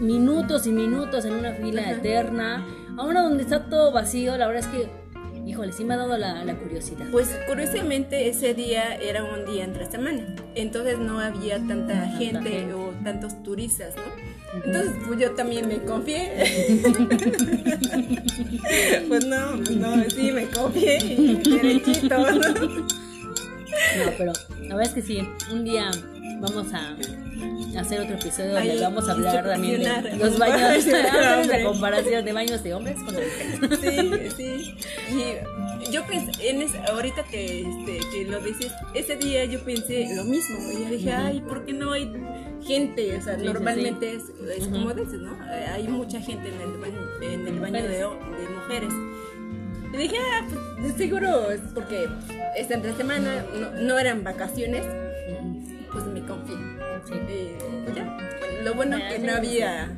minutos y minutos en una fila eterna, ahora donde está todo vacío, la verdad es que Híjole, sí me ha dado la, curiosidad. Pues curiosamente ese día era un día entre semana, entonces no había tanta, gente, o tantos turistas, ¿no? Entonces pues yo también me confié. pues no, no, sí me confié derechito. ¿no? pero la verdad es que sí, un día vamos a hacer otro episodio donde vamos a hablar también de los baños, de comparación de baños de hombres con mujeres. Sí, sí. Y yo pensé, en ahorita que, este, que lo dices, ese día yo pensé lo mismo. Y dije, ay, ¿por qué no hay gente? O sea, normalmente Es, es, como dices, ¿no? Hay mucha gente en el baño, en el baño de, de mujeres. Y dije, ah, pues seguro es porque esta entre semana no, no eran vacaciones, pues me confié. Eh, pues ya. Lo bueno que no había.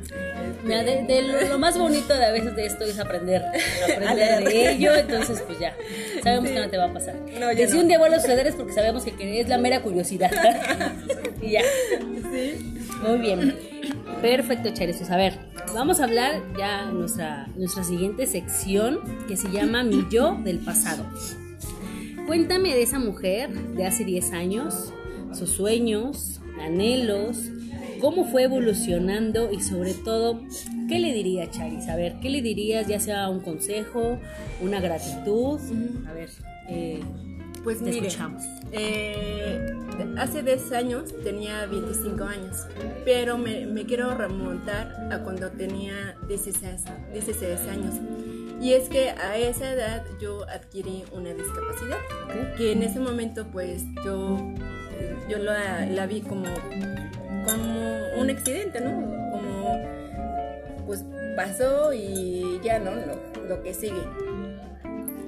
De, lo, más bonito de a veces de esto es aprender, aprender de ello, entonces pues ya, sabemos que no te va a pasar. No, que si un día vuelve a suceder es porque sabemos que es la mera curiosidad. y ya. Sí. Muy bien. Perfecto, Charizos. A ver, vamos a hablar ya nuestra, nuestra siguiente sección que se llama Mi yo del pasado. Cuéntame de esa mujer de hace 10 años, sus sueños, anhelos, cómo fue evolucionando y sobre todo, ¿qué le diría Charis? A ver, ¿qué le dirías ya sea un consejo, una gratitud? A ver, eh, pues te escuchamos. Eh, hace 10 años tenía 25 años, pero me, quiero remontar a cuando tenía 16, 16 años. Y es que a esa edad yo adquirí una discapacidad, que en ese momento pues yo yo la, vi como, como un accidente, ¿no? Como, pues pasó y ya, ¿no? Lo, que sigue.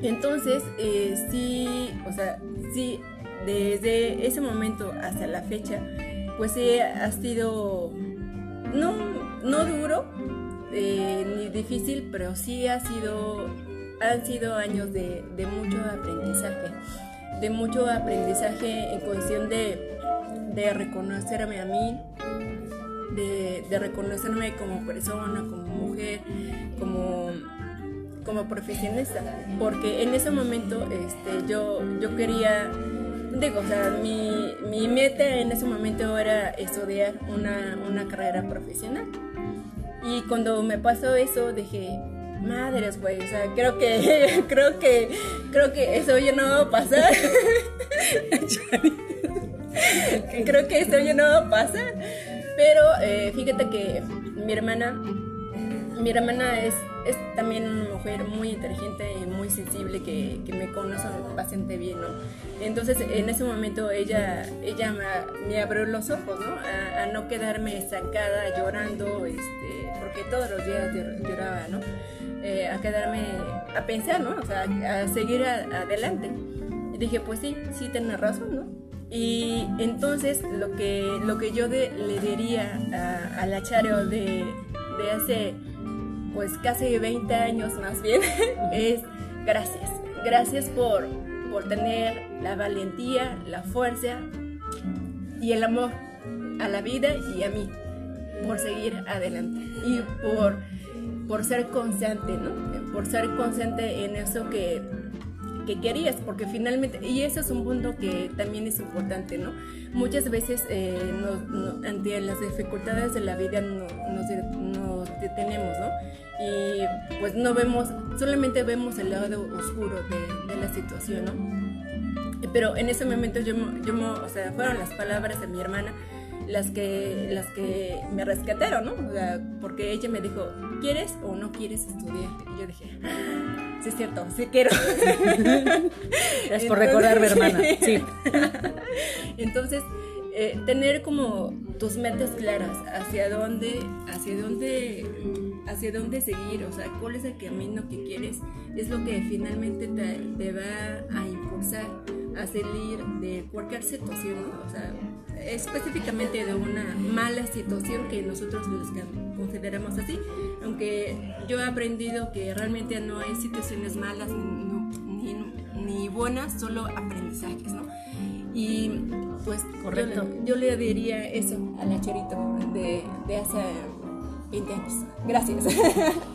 Entonces, eh, sí, o sea, sí, desde ese momento hasta la fecha, pues sí ha sido, no, no duro, eh, ni difícil, pero sí ha sido, han sido años de, de mucho aprendizaje de mucho aprendizaje en cuestión de, de reconocerme a mí, de, reconocerme como persona, como mujer, como, como profesionista. Porque en ese momento este, yo, yo quería, digo, o sea, mi, mi meta en ese momento era estudiar una, una carrera profesional. Y cuando me pasó eso, dije, Madres, güey, o sea, creo que, creo que, creo que eso ya no va a pasar. creo que eso ya no va a pasar. Pero eh, fíjate que mi hermana mi hermana es, es también una mujer muy inteligente y muy sensible que, que me conoce bastante bien, ¿no? Entonces en ese momento ella, ella me, abrió los ojos, ¿no? A, a, no quedarme estancada llorando, este, porque todos los días lloraba, ¿no? Eh, a quedarme a pensar, ¿no? O sea, a seguir adelante. Y dije, pues sí, sí tienes razón, ¿no? Y entonces lo que, lo que yo le diría a, a la Charo de, de hace pues casi 20 años más bien, es gracias. Gracias por, por tener la valentía, la fuerza y el amor a la vida y a mí, por seguir adelante y por, por ser constante, ¿no? Por ser constante en eso que, que querías, porque finalmente, y eso es un punto que también es importante, ¿no? Muchas veces eh, ante las dificultades de la vida nos, nos detenemos, ¿no? Y pues no vemos, solamente vemos el lado oscuro de, de la situación, ¿no? Pero en ese momento yo, yo, o sea, fueron las palabras de mi hermana las que, las que me rescataron, ¿no? O sea, porque ella me dijo, ¿quieres o no quieres estudiar? Y yo dije, ah, sí es cierto, sí quiero. Gracias por recordarme, hermana. Sí. Entonces, eh, tener como tus metas claras, hacia dónde, hacia dónde, hacia dónde seguir, o sea, cuál es el camino que quieres, es lo que finalmente te, te va a impulsar a salir de cualquier situación, ¿no? O sea, específicamente de una mala situación que nosotros los consideramos así, aunque yo he aprendido que realmente no hay situaciones malas ni, ni buenas, solo aprendizajes, ¿no? Y pues Correcto. Yo, le diría eso a la Charito de, de hace 20 años. Gracias.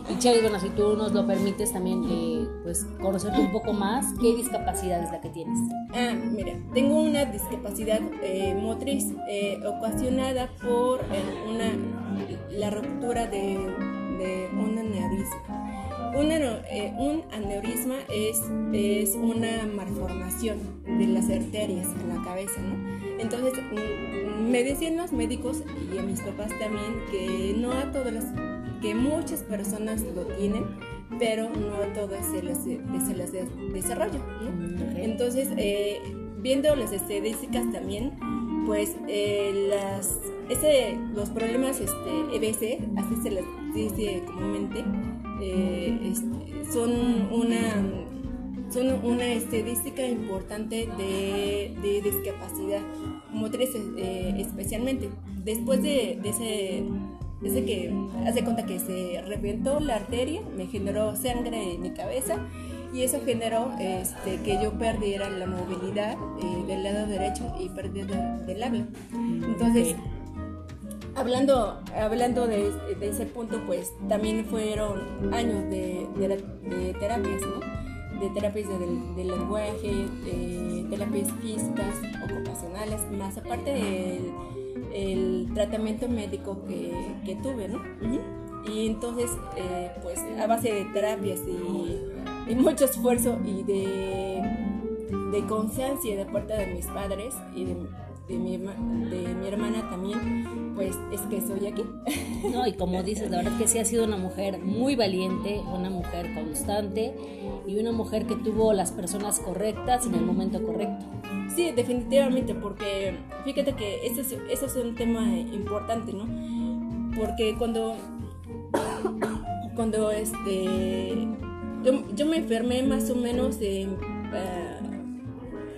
Y Chari, bueno, si tú nos lo permites también, eh, pues conocerte un poco más, ¿qué discapacidad es la que tienes? Ah, mira, tengo una discapacidad eh, motriz eh, ocasionada por una, la ruptura de, de un aneurisma. un aneurisma es, es una malformación de las arterias en la cabeza, ¿no? Entonces, mm, me decían los médicos y a mis papás también que no a todas las, que muchas personas lo tienen, pero no a todas se les, se les desarrolla. ¿no? Entonces, eh, viendo las estadísticas también, pues eh, las, ese, los problemas este, EBC, así se les dice comúnmente, eh, este, son una son una estadística importante de, de discapacidad motriz eh, especialmente. Después de, de ese que hace cuenta que se reventó la arteria, me generó sangre en mi cabeza y eso generó este, que yo perdiera la movilidad eh, del lado derecho y perdiera del habla. Entonces, hablando, hablando de, de, ese punto, pues también fueron años de, de terapias, ¿no? de terapias de, lenguaje, de terapias físicas, ocupacionales, más aparte del el tratamiento médico que, que tuve, ¿no? Y entonces, eh, pues a base de terapias y, y mucho esfuerzo y de, de conciencia de parte de mis padres y de, de mi, de mi hermana también, pues es que soy aquí. No, y como dices, la verdad que sí ha sido una mujer muy valiente, una mujer constante y una mujer que tuvo las personas correctas en el momento correcto. Sí, definitivamente, porque fíjate que eso es, eso es un tema importante, ¿no? Porque cuando, cuando este, yo, yo me enfermé más o menos de... Uh,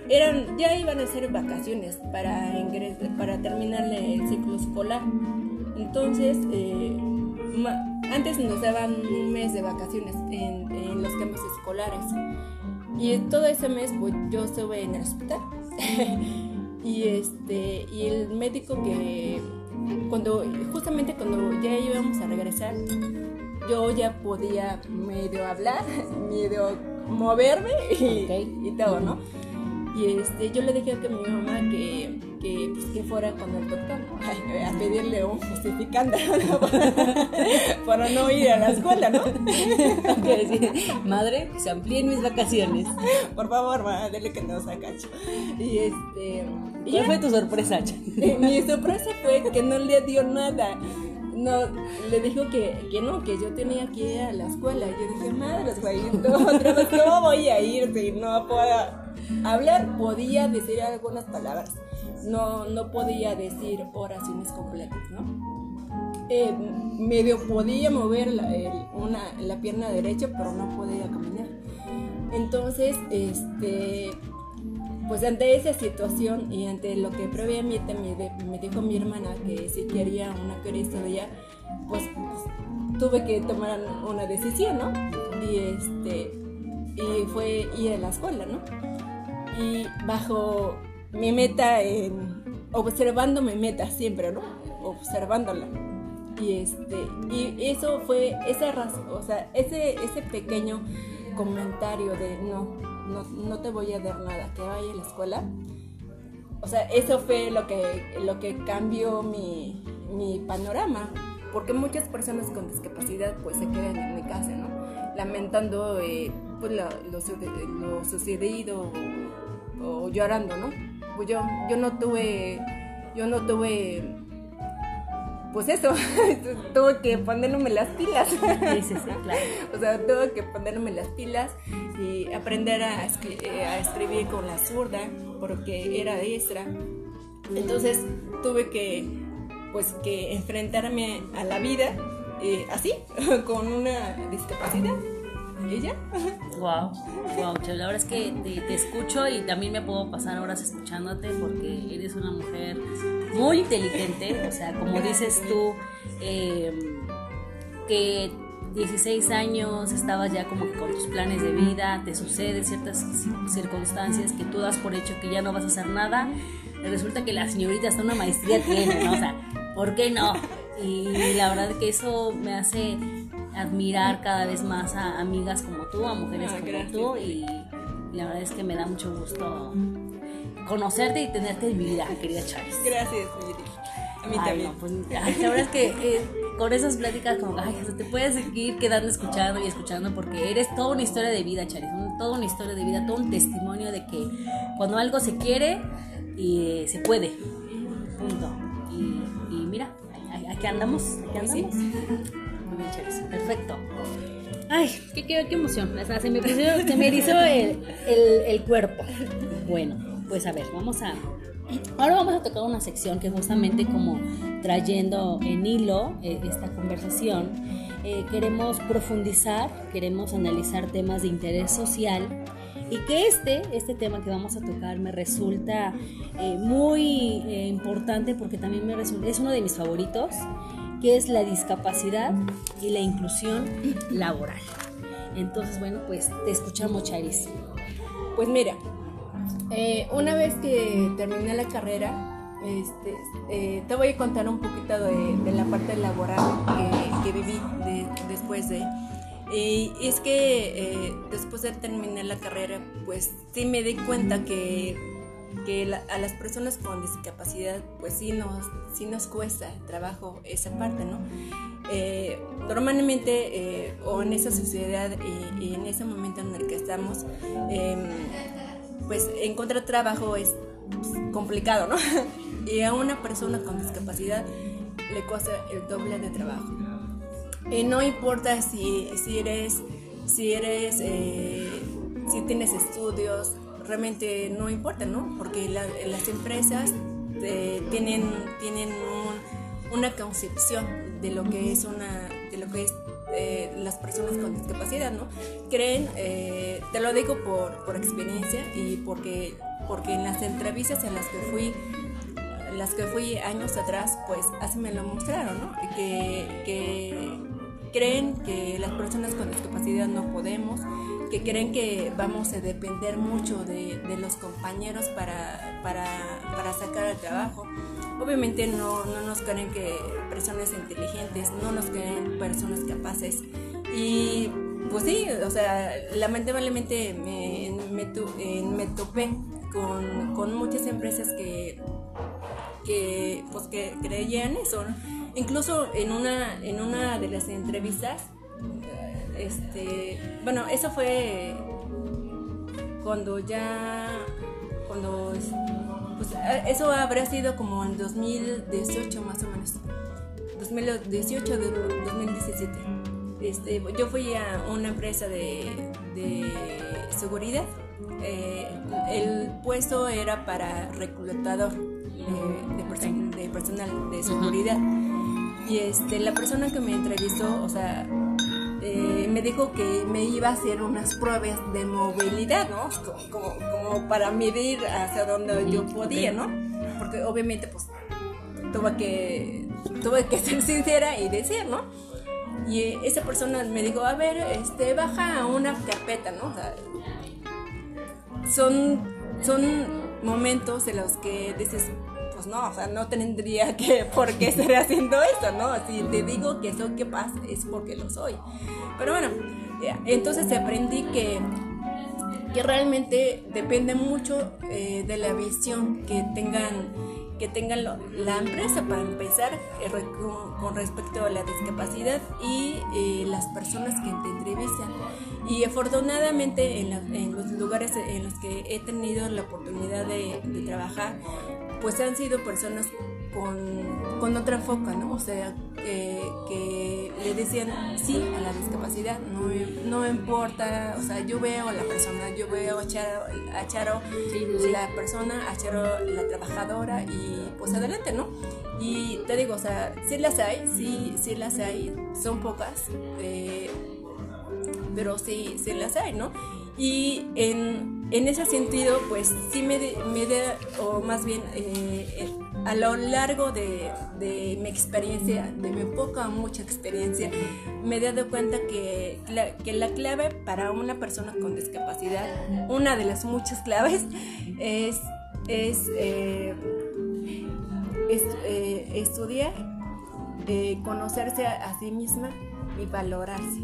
eran, ya iban a ser vacaciones para, para terminar el ciclo escolar. Entonces, eh, antes nos daban un mes de vacaciones en, en, los cambios escolares. Y todo ese mes pues, yo estuve en el hospital. y, este, y el médico que, cuando, justamente cuando ya íbamos a regresar, yo ya podía medio hablar, medio moverme y, y todo, ¿no? Y este, yo le dije a mi mamá que, que, pues, que fuera con el doctor a pedirle un justificante para no ir a la escuela, ¿no? decir, madre, se amplíen mis vacaciones. Por favor, ma, dile que no sacacho. Y este. ¿Cuál fue tu sorpresa? Mi sorpresa fue que no le dio nada no, le dijo que, que, no, que yo tenía que ir a la escuela. Yo dije, madre, güey, ¿cómo voy a ir si no puedo hablar? Podía decir algunas palabras, no, no podía decir oraciones completas, ¿no? Eh, medio podía mover la, pierna derecha, pero no podía caminar. Entonces, este, pues ante esa situación y ante lo que previamente me, me dijo mi hermana que si quería una ella pues, pues tuve que tomar una decisión, ¿no? Y este y fue ir a la escuela, ¿no? Y bajo mi meta en observando mi meta siempre, ¿no? Observándola. Y este y eso fue esa razón, o sea, ese ese pequeño comentario de no, no, no te voy a dar nada, que vaya a la escuela. O sea, eso fue lo que, lo que cambió mi, mi panorama, porque muchas personas con discapacidad pues se quedan en mi casa, ¿no? Lamentando eh, pues lo, lo, sucedido o, llorando, ¿no? Pues yo, yo no tuve, yo no tuve pues eso, tuve que ponerme las pilas. Sí, sí, sí, claro. O sea, tuve que ponerme las pilas y aprender a, a escribir con la zurda porque era diestra. Entonces tuve que, pues, que enfrentarme a la vida eh, así, con una discapacidad. ¿Y ya? Wow, wow, la verdad es que te, te, escucho y también me puedo pasar horas escuchándote porque eres una mujer muy inteligente, o sea, como dices tú, em, que 16 años estabas ya como que con tus planes de vida, te suceden ciertas circunstancias que tú das por hecho que ya no vas a hacer nada, resulta que la señorita hasta una maestría tiene, ¿no? O sea, ¿por qué no? Y la verdad que eso me hace admirar cada vez más a amigas como tú, a mujeres ah, como tú y la verdad es que me da mucho gusto conocerte y tenerte en mi vida, querida Chávez. Gracias, Miri. A mí también. pues, la verdad es que eh, con esas pláticas como, ay, te puedes seguir quedando escuchando y escuchando porque eres toda una historia de vida, Charis, toda una historia de vida, todo un testimonio de que cuando algo se quiere y se puede, punto. Aquí andamos, aquí andamos. Muy bien, Charis, perfecto. Ay, qué, qué, qué emoción. se me, se me erizó el, el, el cuerpo. Bueno pues a ver, vamos a... Ahora vamos a tocar una sección que justamente como trayendo en hilo eh, esta conversación, eh, queremos profundizar, queremos analizar temas de interés social y que este, este tema que vamos a tocar me resulta eh, muy importante porque también me resulta, es uno de mis favoritos, que es la discapacidad y la inclusión laboral. Entonces, bueno, pues te escuchamos, Charis. Pues mira, eh, una vez que terminé la carrera, este, eh, te voy a contar un poquito de, la parte laboral que, viví después de... Y es que eh, después de terminar la carrera, pues sí me di cuenta que, que a las personas con discapacidad, pues sí nos, sí nos cuesta trabajo esa parte, ¿no? normalmente, o en esa sociedad y, en ese momento en el que estamos, em, pues encontrar trabajo es complicado, ¿no? y a una persona con discapacidad le cuesta el doble de trabajo. Y no importa si, si eres, si eres, eh, si tienes estudios, realmente no importa, ¿no? Porque las empresas eh, tienen, tienen una concepción de lo que es una, de lo que es eh, las personas con discapacidad, ¿no? Creen, eh, te lo digo por, por, experiencia y porque, porque en las entrevistas en las que fui, las que fui años atrás, pues así me lo mostraron, ¿no? Que, creen que las personas con discapacidad no podemos, que creen que vamos a depender mucho de, los compañeros para, para, sacar el trabajo Obviamente no, no nos creen que personas inteligentes, no nos creen personas capaces. Y pues sí, o sea, lamentablemente me, me, me topé con, con, muchas empresas que, que, pues que creían eso. Incluso en una, en una de las entrevistas, este, bueno, eso fue cuando ya, cuando pues, eso habrá sido como en 2018 más o menos. 2018 de 2017. Este, yo fui a una empresa de, de seguridad. Eh, el puesto era para reclutador de, de, personal de seguridad. Y este, la persona que me entrevistó, o sea, eh, me dijo que me iba a hacer unas pruebas de movilidad, ¿no? Como, como para medir hacia dónde yo podía, ¿no? Porque obviamente, pues, tuve que, tuve que ser sincera y decir, ¿no? Y esa persona me dijo, a ver, este, baja a una carpeta, ¿no? O sea, son, son momentos en los que dices, pues no, o sea, no tendría que por qué estar haciendo esto, ¿no? Si te digo que soy capaz es porque lo soy. Pero bueno, entonces aprendí que, que realmente depende mucho eh, de la visión que tengan que tengan la empresa para empezar eh, con, respecto a la discapacidad y eh, las personas que te entrevistan. Y afortunadamente en, los lugares en los que he tenido la oportunidad de, de trabajar, pues han sido personas con, con otra foca, ¿no? O sea, que le decían sí a la discapacidad, no, no importa, o sea, yo veo a la persona, yo veo a Charo, a Charo la persona, a Charo la trabajadora y pues adelante, ¿no? Y te digo, o sea, sí las hay, sí, sí las hay, son pocas, eh, pero sí, sí las hay, ¿no? Y en, en ese sentido, pues sí me, me da, o más bien eh, a lo largo de, de, mi experiencia, de mi poca o mucha experiencia, me he dado cuenta que que la clave para una persona con discapacidad, una de las muchas claves, es, es, eh, eh, estudiar, conocerse a sí misma y valorarse.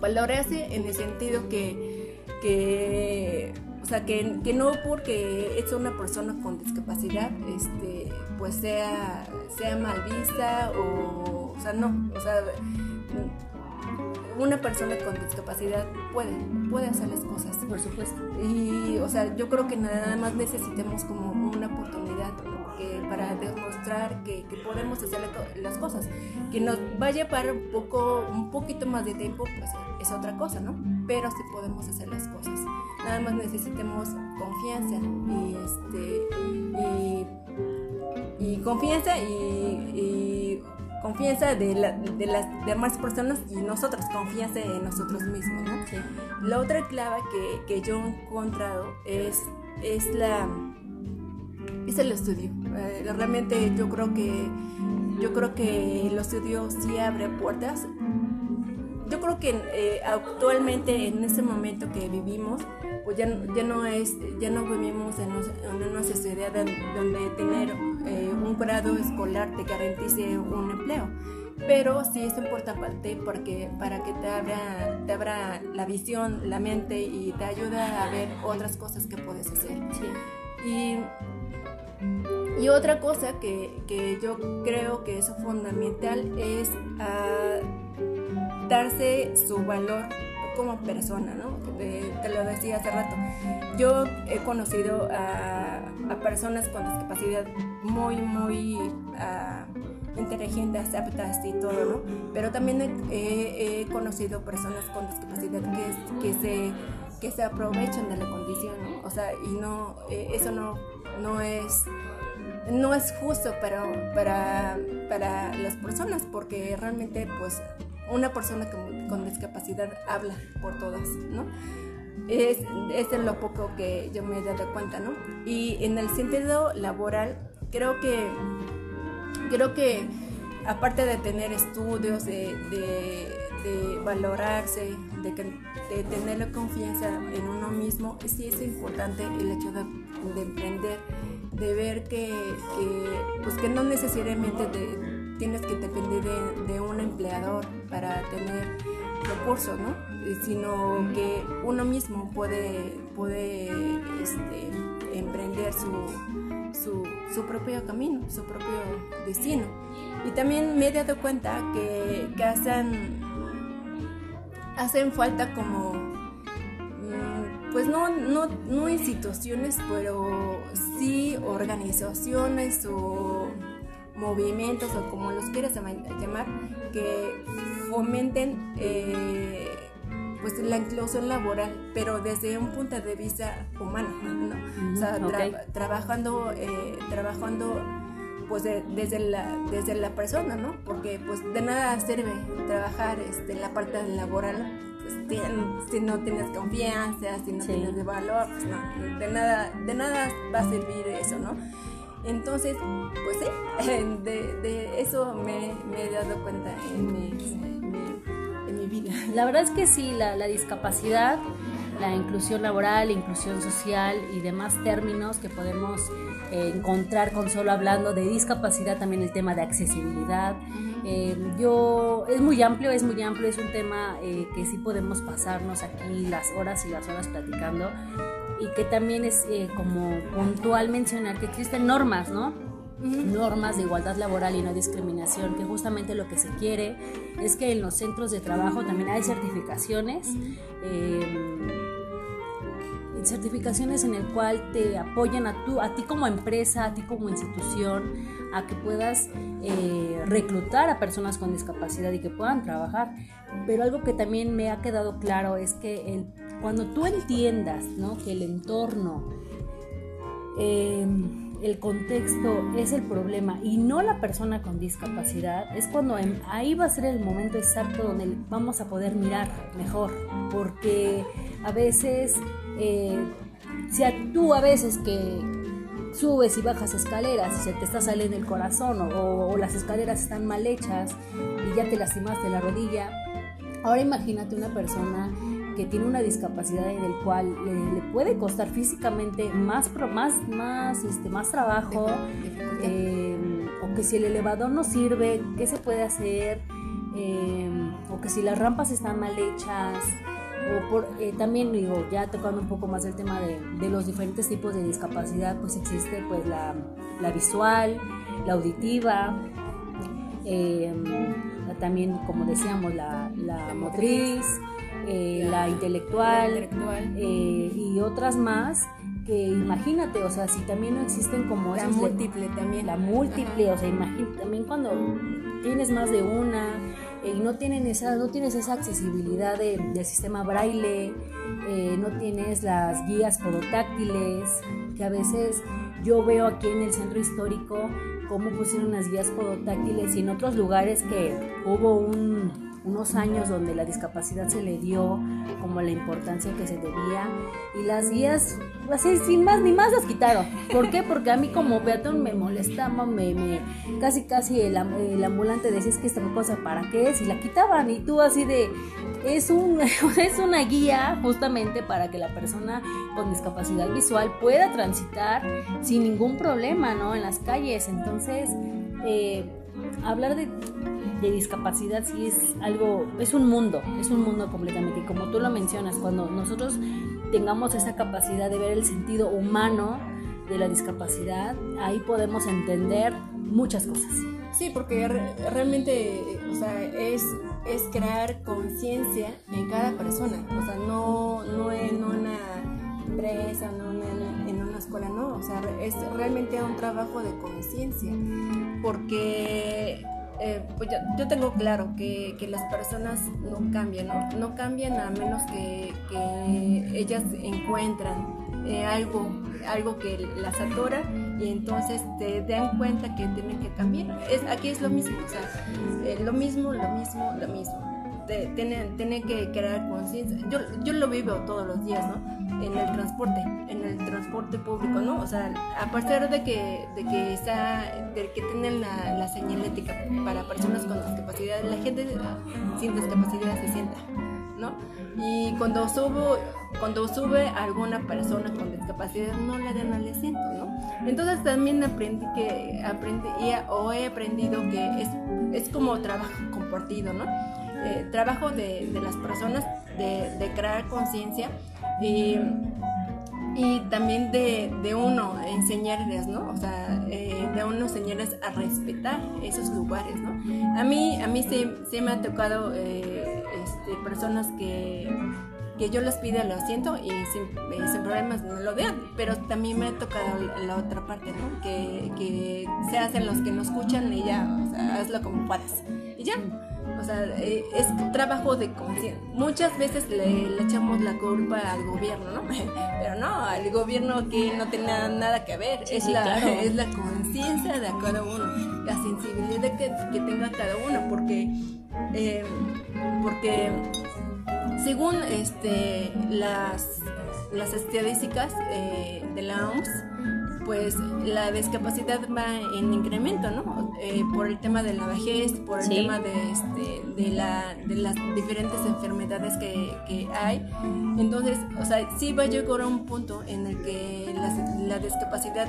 Valorarse en el sentido que, que o sea, que, que, no porque es una persona con discapacidad, este, pues sea, sea mal vista o, o sea, no, o sea, una persona con discapacidad puede, puede hacer las cosas. Por supuesto. Y, o sea, yo creo que nada más necesitemos como una oportunidad para demostrar que, que, podemos hacer las cosas. Que nos vaya a llevar un, poco, un poquito más de tiempo, pues es otra cosa, ¿no? Pero sí podemos hacer las cosas. Nada más necesitemos confianza y, este, y, confianza y confianza de, de, las demás personas y nosotros, confianza en nosotros mismos. ¿no? La otra clave que, que, yo he encontrado es, es, la, es el estudio. Eh, realmente yo creo que yo creo que el estudio sí abre puertas. Yo creo que eh, actualmente en este momento que vivimos, pues ya, ya no es, ya no vivimos en, una sociedad donde tener eh, un grado escolar te garantice un empleo. Pero sí es importante porque para que te abra, te abra la visión, la mente y te ayuda a ver otras cosas que puedes hacer. Y, y otra cosa que, que, yo creo que es fundamental es ah, darse su valor como persona, ¿no? te lo decía hace rato. Yo he conocido a, personas con discapacidad muy, muy uh, inteligentes, aptas y todo, ¿no? Pero también he, conocido personas con discapacidad que, que, se, que se aprovechan de la condición, ¿no? O sea, y no, eh, eso no, no es no es justo para, para, para las personas porque realmente pues una persona con, discapacidad habla por todas, ¿no? Es, es lo poco que yo me he dado cuenta, ¿no? Y en el sentido laboral, creo que, creo que aparte de tener estudios, de, valorarse, de, de, tener la confianza en uno mismo, sí es importante el hecho de, emprender, de ver que, que, pues que no necesariamente de, tienes que depender de, un empleador para tener recursos, ¿no? Sino que uno mismo puede, puede este, emprender su, su, propio camino, su propio destino. Y también me he dado cuenta que, que hacen, hacen falta como, mm, pues no, no, no instituciones, pero sí organizaciones o movimientos o como los quieras llamar, que fomenten eh, pues la inclusión laboral, pero desde un punto de vista humano, ¿no? o sea, trabajando, eh, trabajando pues desde la desde la persona, ¿no? Porque pues de nada sirve trabajar este, la parte laboral pues, si no tienes confianza, si no tienes de valor, pues no, de nada de nada va a servir eso, ¿no? Entonces, pues sí, de, de eso me, me, he dado cuenta en mi, vida. La verdad es que sí, la, la discapacidad, la inclusión laboral, la inclusión social y demás términos que podemos eh, encontrar con solo hablando de discapacidad, también el tema de accesibilidad. Eh, yo, es muy amplio, es muy amplio, es un tema eh, que sí podemos pasarnos aquí las horas y las horas platicando y que también es como puntual mencionar que existen normas, ¿no? normas de igualdad laboral y no discriminación, que justamente lo que se quiere es que en los centros de trabajo también hay certificaciones certificaciones en el cual te apoyan a, tú, a ti como empresa, a ti como institución, a que puedas eh, reclutar a personas con discapacidad y que puedan trabajar. Pero algo que también me ha quedado claro es que cuando tú entiendas ¿no? que el entorno, em, el contexto es el problema y no la persona con discapacidad, es cuando ahí va a ser el momento exacto donde vamos a poder mirar mejor, porque a veces eh, si tú a veces que subes y bajas escaleras se te está saliendo el corazón o, las escaleras están mal hechas y ya te lastimaste la rodilla, ahora imagínate una persona que tiene una discapacidad en el cual le, puede costar físicamente más, más, más, este, más trabajo, eh, o que si el elevador no sirve, ¿qué se puede hacer? Eh, o que si las rampas están mal hechas, o por, eh, también digo, ya tocando un poco más el tema de, de, los diferentes tipos de discapacidad, pues existe pues la, la visual, la auditiva, también como decíamos la, la motriz, eh, la intelectual, eh, y otras más que imagínate, o sea, si también no existen como la múltiple también. La múltiple, o sea, imagínate también cuando tienes más de una, y no, tienen esa, no tienes esa accesibilidad del sistema braille, eh, no tienes las guías podotáctiles, que a veces yo veo aquí en el centro histórico cómo pusieron las guías podotáctiles y en otros lugares que hubo un unos años donde la discapacidad se le dio como la importancia que se debía y las guías así sin más ni más las quitaron. ¿Por qué? Porque a mí como peatón me molestaba, me, me casi casi el, el ambulante decía es que esta cosa para qué es y la quitaban y tú así de es un es una guía justamente para que la persona con discapacidad visual pueda transitar sin ningún problema, ¿no? En las calles. Entonces eh, hablar de de discapacidad sí es algo, es un mundo, es un mundo completamente. Y como tú lo mencionas, cuando nosotros tengamos esa capacidad de ver el sentido humano de la discapacidad, ahí podemos entender muchas cosas. Sí, porque realmente, o sea, es, es crear conciencia en cada persona, o sea, no, no en una empresa, no en, en una escuela, no, o sea, es realmente un trabajo de conciencia, porque eh, pues yo, tengo claro que, las personas no cambian, ¿no? No cambian a menos que, ellas encuentran eh, algo, algo que las atora y entonces te dan cuenta que tienen que cambiar. Es, aquí es lo mismo, o sea, eh, lo mismo, lo mismo, lo mismo tiene, tiene que crear conciencia. Yo, yo lo vivo todos los días, ¿no? En el transporte, en el transporte público, ¿no? O sea, a pesar de que, de que, está, de que tienen la, la señalética para personas con discapacidad, la gente sin discapacidad se sienta, ¿no? Y cuando subo, cuando sube alguna persona con discapacidad, no le dan al asiento, ¿no? Entonces también aprendí que, aprendí, o he aprendido que es, es como trabajo compartido, ¿no? Eh, trabajo de, las personas de, crear conciencia y, también de, uno enseñarles, ¿no? O sea, eh, de uno enseñarles a respetar esos lugares, ¿no? A mí, a mí sí, me ha tocado eh, este, personas que que yo les pida lo siento y sin, eh, sin problemas no lo vean, pero también me ha tocado la otra parte, ¿no? Que, que se hacen los que no escuchan y ya, o sea, hazlo como puedas. Y ya. O sea, eh, es trabajo de conciencia. Muchas veces le, echamos la culpa al gobierno, ¿no? Pero no, al gobierno que no tiene nada que ver. es, la, es la conciencia de cada uno, la sensibilidad que, que tenga cada uno, porque, eh, porque según este, las, las estadísticas eh, de la OMS, pues la discapacidad va en incremento, ¿no? Eh, por el tema de la vejez, por el tema de, este, de, la, de las diferentes enfermedades que, que, hay. Entonces, o sea, sí va a llegar a un punto en el que la, la discapacidad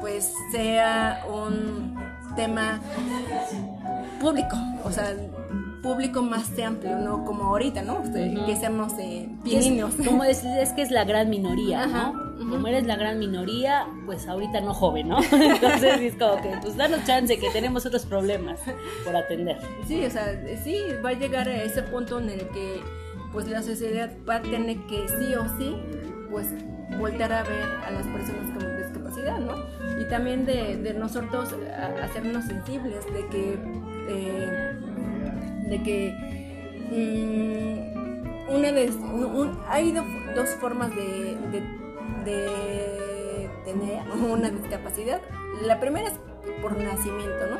pues sea un tema público, o sea, público más amplio, ¿no? Como ahorita, ¿no? Que seamos eh, niños. Como es, es que es la gran minoría, ¿no? Como eres la gran minoría, pues ahorita no joven, ¿no? Entonces es como que, pues danos chance, que tenemos otros problemas por atender. Sí, o sea, sí, va a llegar a ese punto en el que, pues la sociedad va a tener que sí o sí, pues volver a ver a las personas con discapacidad, ¿no? Y también de, de nosotros hacernos sensibles de que eh, de que mm, una vez hay dos formas de, tener una discapacidad. La primera es por nacimiento, ¿no?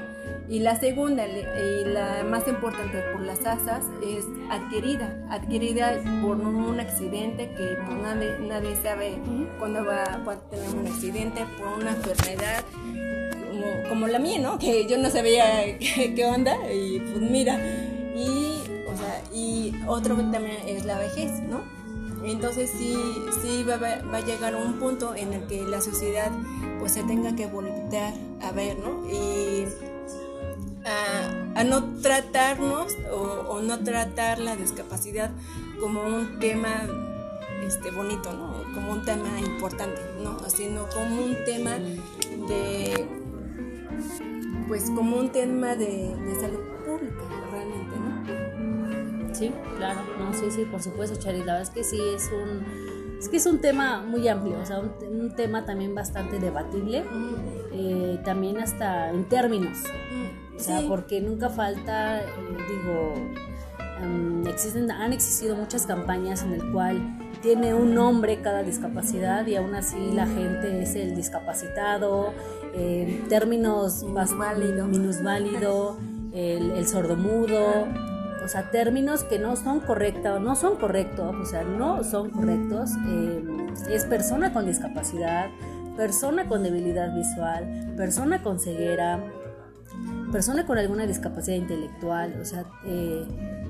Y la segunda y la más importante por las asas es adquirida, adquirida por un accidente que pues, nadie, nadie sabe cuándo va, a tener un accidente, por una enfermedad como, como la mía, ¿no? Que yo no sabía qué, qué onda y pues mira, y, o sea, y otro también es la vejez, ¿no? Entonces sí, sí va, va, a llegar un punto en el que la sociedad pues se tenga que volver a ver, ¿no? Y a, no tratarnos o, no tratar la discapacidad como un tema este, bonito, ¿no? Como un tema importante, ¿no? Sino como un tema de, pues como un tema de, de salud. Sí, claro, no, sí, sí, por supuesto, Chari. La verdad es que sí es un, es que es un tema muy amplio, o sea, un, tema también bastante debatible, eh, también hasta en términos, o sea, porque nunca falta, eh, digo, em, existen, han existido muchas campañas en el cual tiene un nombre cada discapacidad y aún así la gente es el discapacitado, eh, términos minusválido, minusválido el, el sordomudo sea, términos que no son correctos, no son correctos, o sea, no son correctos. Eh, es persona con discapacidad, persona con debilidad visual, persona con ceguera, persona con alguna discapacidad intelectual, o sea, eh,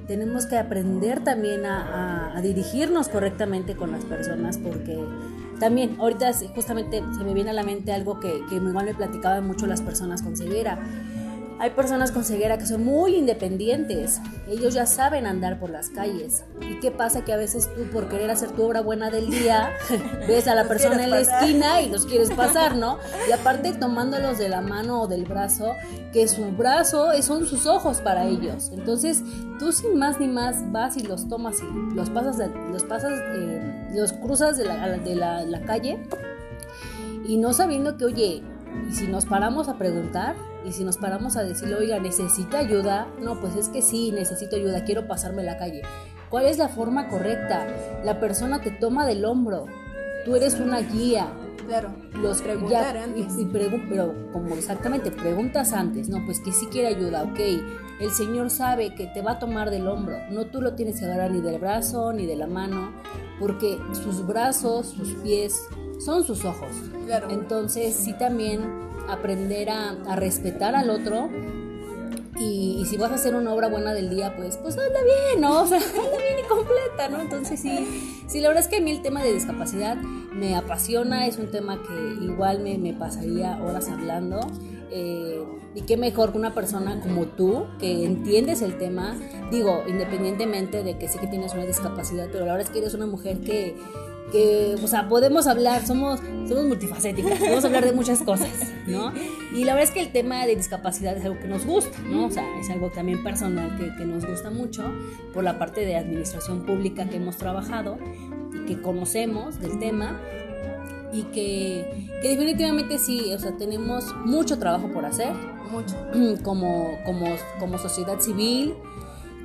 tenemos que aprender también a, dirigirnos correctamente con las personas porque también ahorita justamente se me viene a la mente algo que, que igual me platicaban mucho las personas con ceguera hay personas con ceguera que son muy independientes. Ellos ya saben andar por las calles. ¿Y qué pasa? Que a veces tú, por querer hacer tu obra buena del día, ves a la persona en la esquina y los quieres pasar, ¿no? Y aparte tomándolos de la mano o del brazo, que su brazo son sus ojos para ellos. Entonces, tú sin más ni más vas y los tomas y los pasas, los pasas, eh, los cruzas de la, de la calle y no sabiendo que, oye, y si nos paramos a preguntar, y si nos paramos a decirle, oiga, ¿necesita ayuda? No, pues es que sí, necesito ayuda, quiero pasarme la calle. ¿Cuál es la forma correcta? La persona te toma del hombro, tú eres una guía. Claro, los preguntar antes. pero como exactamente, preguntas antes, no, pues que sí quiere ayuda, ok. El Señor sabe que te va a tomar del hombro, no tú lo tienes que agarrar ni del brazo ni de la mano, porque sus brazos, sus pies son sus ojos. Claro. Entonces, sí también aprender a, respetar al otro. Y, si vas a hacer una obra buena del día, pues, pues anda bien, ¿no? O sea, anda bien y completa, ¿no? Entonces sí, sí, la verdad es que a mí el tema de discapacidad me apasiona, es un tema que igual me, me pasaría horas hablando. Eh, y qué mejor que una persona como tú, que entiendes el tema, digo, independientemente de que sí que tienes una discapacidad, pero la verdad es que eres una mujer que, que, o sea, podemos hablar, somos, somos multifacéticas, podemos hablar de muchas cosas, ¿no? Y la verdad es que el tema de discapacidad es algo que nos gusta, ¿no? O sea, es algo también personal que, que nos gusta mucho por la parte de administración pública que hemos trabajado y que conocemos del tema y que, que, definitivamente sí, o sea, tenemos mucho trabajo por hacer. Mucho. Como, como, como sociedad civil,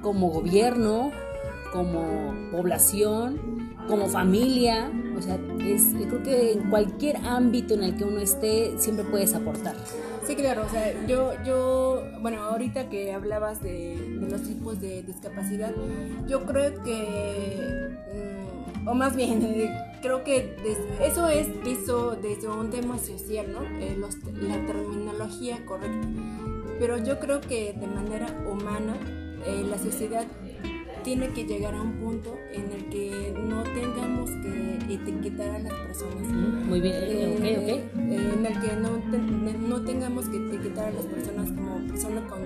como gobierno, como población, como familia, o sea, es, creo que en cualquier ámbito en el que uno esté, siempre puedes aportar. Sí, claro, o sea, yo, yo bueno, ahorita que hablabas de, de los tipos de discapacidad, yo creo que, mm, o más bien, creo que eso es visto desde un tema social, ¿no? Eh, los, la terminología correcta. Pero yo creo que de manera humana, eh, la sociedad tiene que llegar a un punto en el que no tengamos que etiquetar a las personas. Muy bien, eh, ok, ok. Eh, en el que no, te, no tengamos que etiquetar a las personas como personas con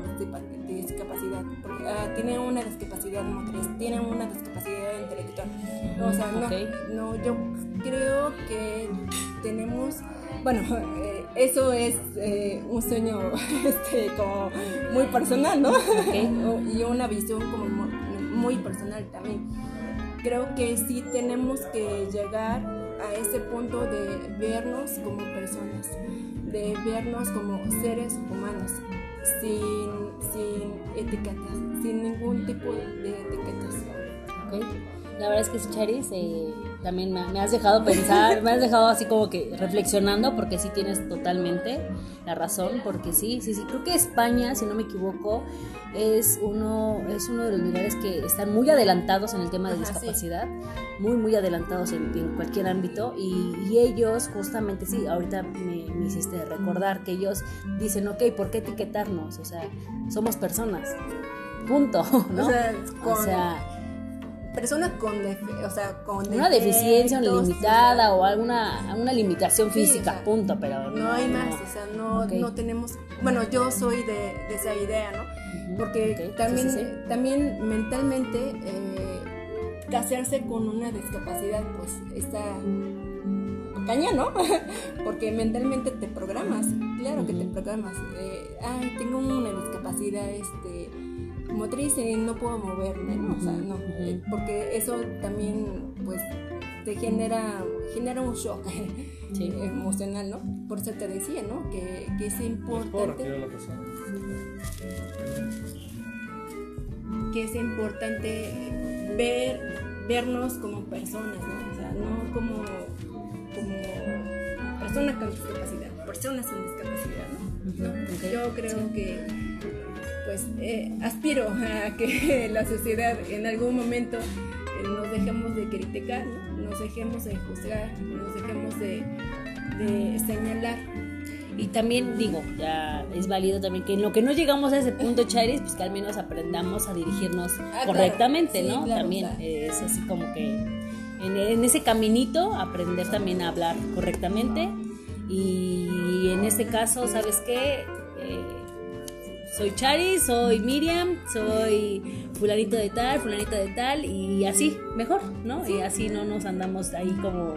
discapacidad. Porque, uh, tiene una discapacidad motriz, tiene una discapacidad intelectual. O sea, okay. no, no, yo creo que tenemos bueno, eh, eso es eh, un sueño este, como muy personal, ¿no? Okay. y una visión como muy personal también. Creo que sí tenemos que llegar a ese punto de vernos como personas, de vernos como seres humanos, sin, sin etiquetas, sin ningún tipo de etiquetas. Okay. La verdad es que Charis, eh, también me, me, has dejado pensar, me has dejado así como que reflexionando, porque sí tienes totalmente la razón, porque sí, sí, sí, creo que España, si no me equivoco, es uno, es uno de los lugares que están muy adelantados en el tema de Ajá, discapacidad, sí. muy, muy adelantados en, en cualquier ámbito, y, y, ellos justamente, sí, ahorita me, me hiciste recordar que ellos dicen, ok, ¿por qué etiquetarnos? O sea, somos personas, punto, ¿no? O sea, con... o sea personas con, o sea, con una deficiencia limitada o alguna una limitación física, sí, o sea, punto, pero no, no, hay más, o sea, no, okay. no tenemos, bueno, yo soy de, de esa idea, ¿no? Uh -huh. Porque okay. también, sí, sí, también mentalmente eh, casarse con una discapacidad, pues está caña, ¿no? Porque mentalmente te programas, claro uh -huh. que te programas. Eh, ay, tengo una discapacidad, este motriz y no puedo moverme, ¿no? O sea, no, uh-huh. porque eso también, pues, te genera, genera un shock sí. emocional, ¿no? Por eso te decía, ¿no? Que, que es importante... Que es importante ver, vernos como personas, ¿no? O sea, no como, como personas con discapacidad, personas sin discapacidad, ¿no? ¿no? Okay. Yo creo sí. que pues eh, aspiro a que la sociedad en algún momento eh, nos dejemos de criticar, ¿no? nos dejemos de juzgar, nos dejemos de, de, señalar. Y también digo, ya es válido también que en lo que no llegamos a ese punto, Charis, pues que al menos aprendamos a dirigirnos ah, correctamente, claro. sí, ¿no? Claro, también claro. Es así como que en, en, ese caminito aprender también a hablar correctamente. Y en este caso, ¿sabes qué? Eh, soy Chari, soy Miriam, soy fulanito de tal, fulanito de tal, y así, mejor, ¿no? Sí. Y así no nos andamos ahí como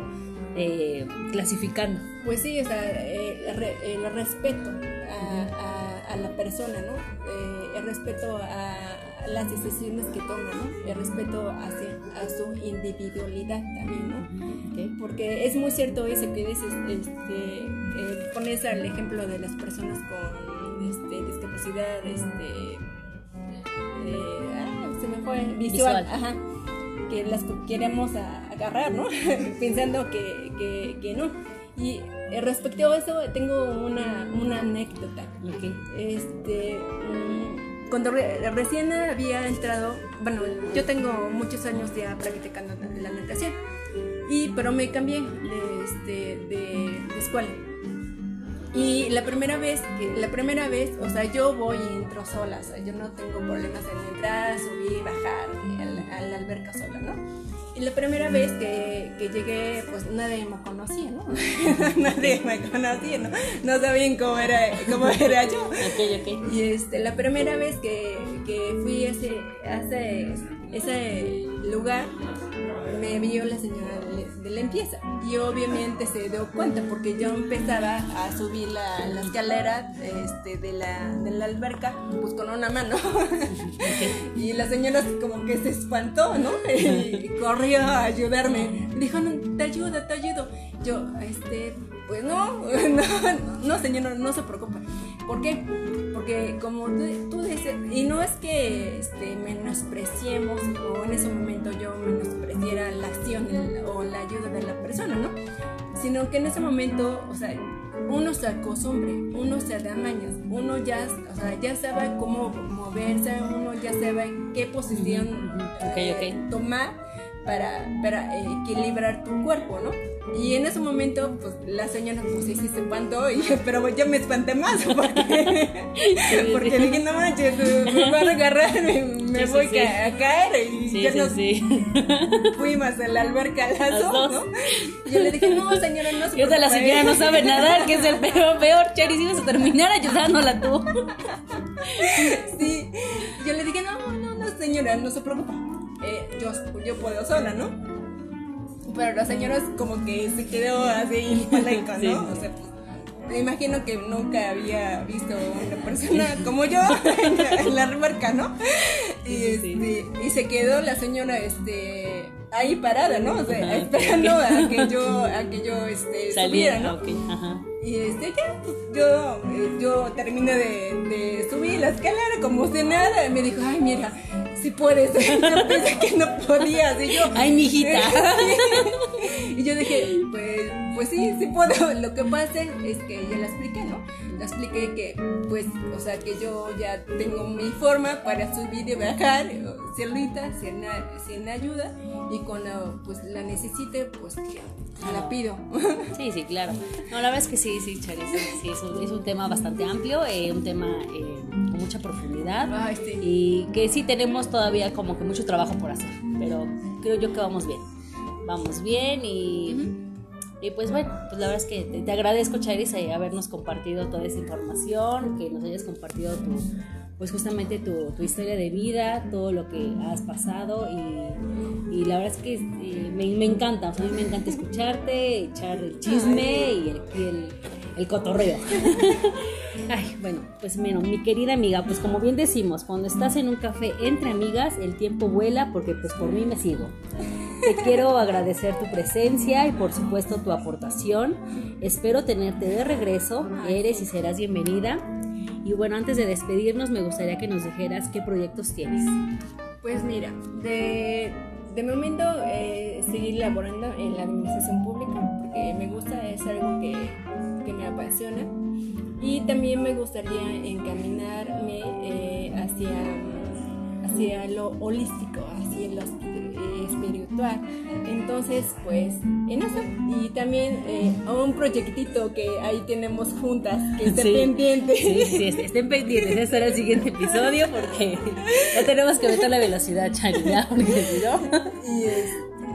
eh, clasificando. Pues sí, o sea, eh, el, respeto a, a, a, la persona, ¿no? Eh, el respeto a las decisiones que toma, ¿no? El respeto hacia a su individualidad también, ¿no? Okay. Porque es muy cierto eso que dices, este, eh, pones el ejemplo de las personas con este, discapacidad, este, eh, ah, se me fue, visual, visual. Ajá, que las queremos a, agarrar, ¿no? Pensando que, que, que, no. Y eh, respecto a eso, tengo una, una anécdota. Okay. Este, um, cuando re, recién había entrado, bueno, yo tengo muchos años ya practicando la natación, y, pero me cambié de, este, de, de escuela. Y la primera vez, que, la primera vez, o sea, yo voy y entro sola, o sea, yo no tengo problemas en entrar, subir, bajar a la, alberca sola, ¿no? Y Y la primera vez que, que llegué, pues nadie me conocía, ¿no? nadie me conocía, ¿no? No sabían cómo era, cómo era yo. Okay, okay. Y este, la primera vez que, que fui a ese, a ese, ese lugar, me vio la señora de, limpieza y obviamente se dio cuenta porque yo empezaba a subir la, la escalera este, de, la, de la alberca pues con una mano y la señora como que se espantó, ¿no? Y corrió a ayudarme. Me dijo, no, te ayudo, te ayudo. Yo, este, pues no, no, no señora, no se preocupe. ¿Por qué? Porque como tú, dices, y no es que este, menospreciemos o en ese momento yo menospreciara la acción o la ayuda de la persona, ¿no? Sino que en ese momento, o sea, uno se acostumbre, uno se da mañas, uno ya, o sea, ya sabe cómo moverse, uno ya sabe qué posición eh, tomar para, para equilibrar tu cuerpo, ¿no? Y en ese momento, pues la señora, pues sí, sí se espantó, y, pero yo me espanté más porque, porque dije, no manches, me van a agarrar, me, voy a caer. Y ya nos fuimos a la alberca a las dos, ¿no? Y yo le dije, no, señora, no se la señora no sabe nadar, que es el peor, peor, Charis, ibas a terminar ayudándola tú. sí, yo le dije, no, no, no, señora, no se preocupe, eh, yo, yo puedo sola, ¿no? Pero la señora como que se quedó así laica, ¿no? O sea, me imagino que nunca había visto una persona como yo en la, remarca, ¿no? Y, este, y se quedó la señora este ahí parada, ¿no? O sea, esperando a que yo, a que yo este, subiera, ¿no? Y este, ya, pues, yo, yo terminé de, de, subir la escalera como si nada. Y me dijo, ay, mira, si puedes. Yo pensé que no podías. Y yo, ay, mijita. y yo dije, pues, pues sí, sí puedo. Lo que pasa es que ya la expliqué, ¿no? Expliqué que, pues, o sea, que yo ya tengo mi forma para subir y bajar, solita, sin, sin ayuda. Y cuando, pues, la necesite, pues, la pido. Sí, sí, claro. No, la verdad es que sí, sí, Charis, sí, es, un, es un tema bastante amplio, eh, un tema eh, con mucha profundidad y que sí tenemos todavía como que mucho trabajo por hacer, pero creo yo que vamos bien, vamos bien y... Y pues bueno, pues la verdad es que te, agradezco, Charis, eh, habernos compartido toda esa información, que nos hayas compartido tu, pues justamente tu, tu, historia de vida, todo lo que has pasado y, y la verdad es que eh, me, me, encanta, a mí me encanta escucharte, echar el chisme y el, el, cotorreo. Ay, bueno, pues bueno, mi querida amiga, pues como bien decimos, cuando estás en un café entre amigas, el tiempo vuela porque pues por mí me sigo. Te quiero agradecer tu presencia y por supuesto tu aportación. Espero tenerte de regreso. Eres y serás bienvenida. Y bueno, antes de despedirnos, me gustaría que nos dijeras qué proyectos tienes. Pues mira, de, de momento eh, seguir laborando en la administración pública porque me gusta, es algo que, que me apasiona. Y también me gustaría encaminarme eh, hacia, hacia lo holístico, hacia lo espiritual. Entonces, pues, en eso. Y también eh, un proyectito que ahí tenemos juntas, que esté pendiente. Sí, sí, estén pendientes. Este será el siguiente episodio porque ya tenemos que meter la velocidad, Chani, ya, Y este,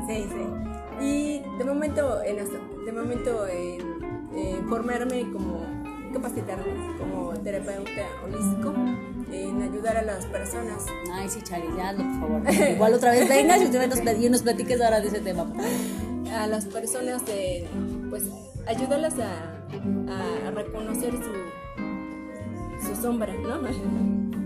sí, sí. Y de momento en eso, de momento en formarme como capacitarme como terapeuta holístico en ayudar a las personas. Ay, sí, Chari, ya por favor. Igual otra vez vengas y nos, platiques ahora de ese tema. A las personas, de, pues, ayudarlas a, a reconocer su, su sombra, ¿no?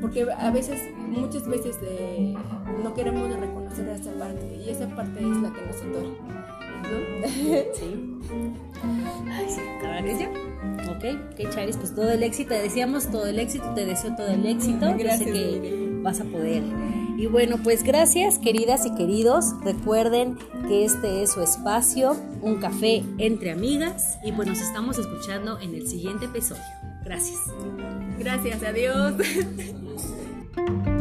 Porque a veces, muchas veces de, no queremos reconocer esa parte y esa parte es la que nos atora, ¿no? Sí. Ay, sí, ¿sí? Ok, ok, Charis, pues todo el éxito, te deseamos todo el éxito, te deseo todo el éxito. Gracias. Yo sé que vas a poder. Y bueno, pues gracias, queridas y queridos. Recuerden que este es su espacio, un café entre amigas. Y pues nos estamos escuchando en el siguiente episodio. Gracias. Gracias, adiós.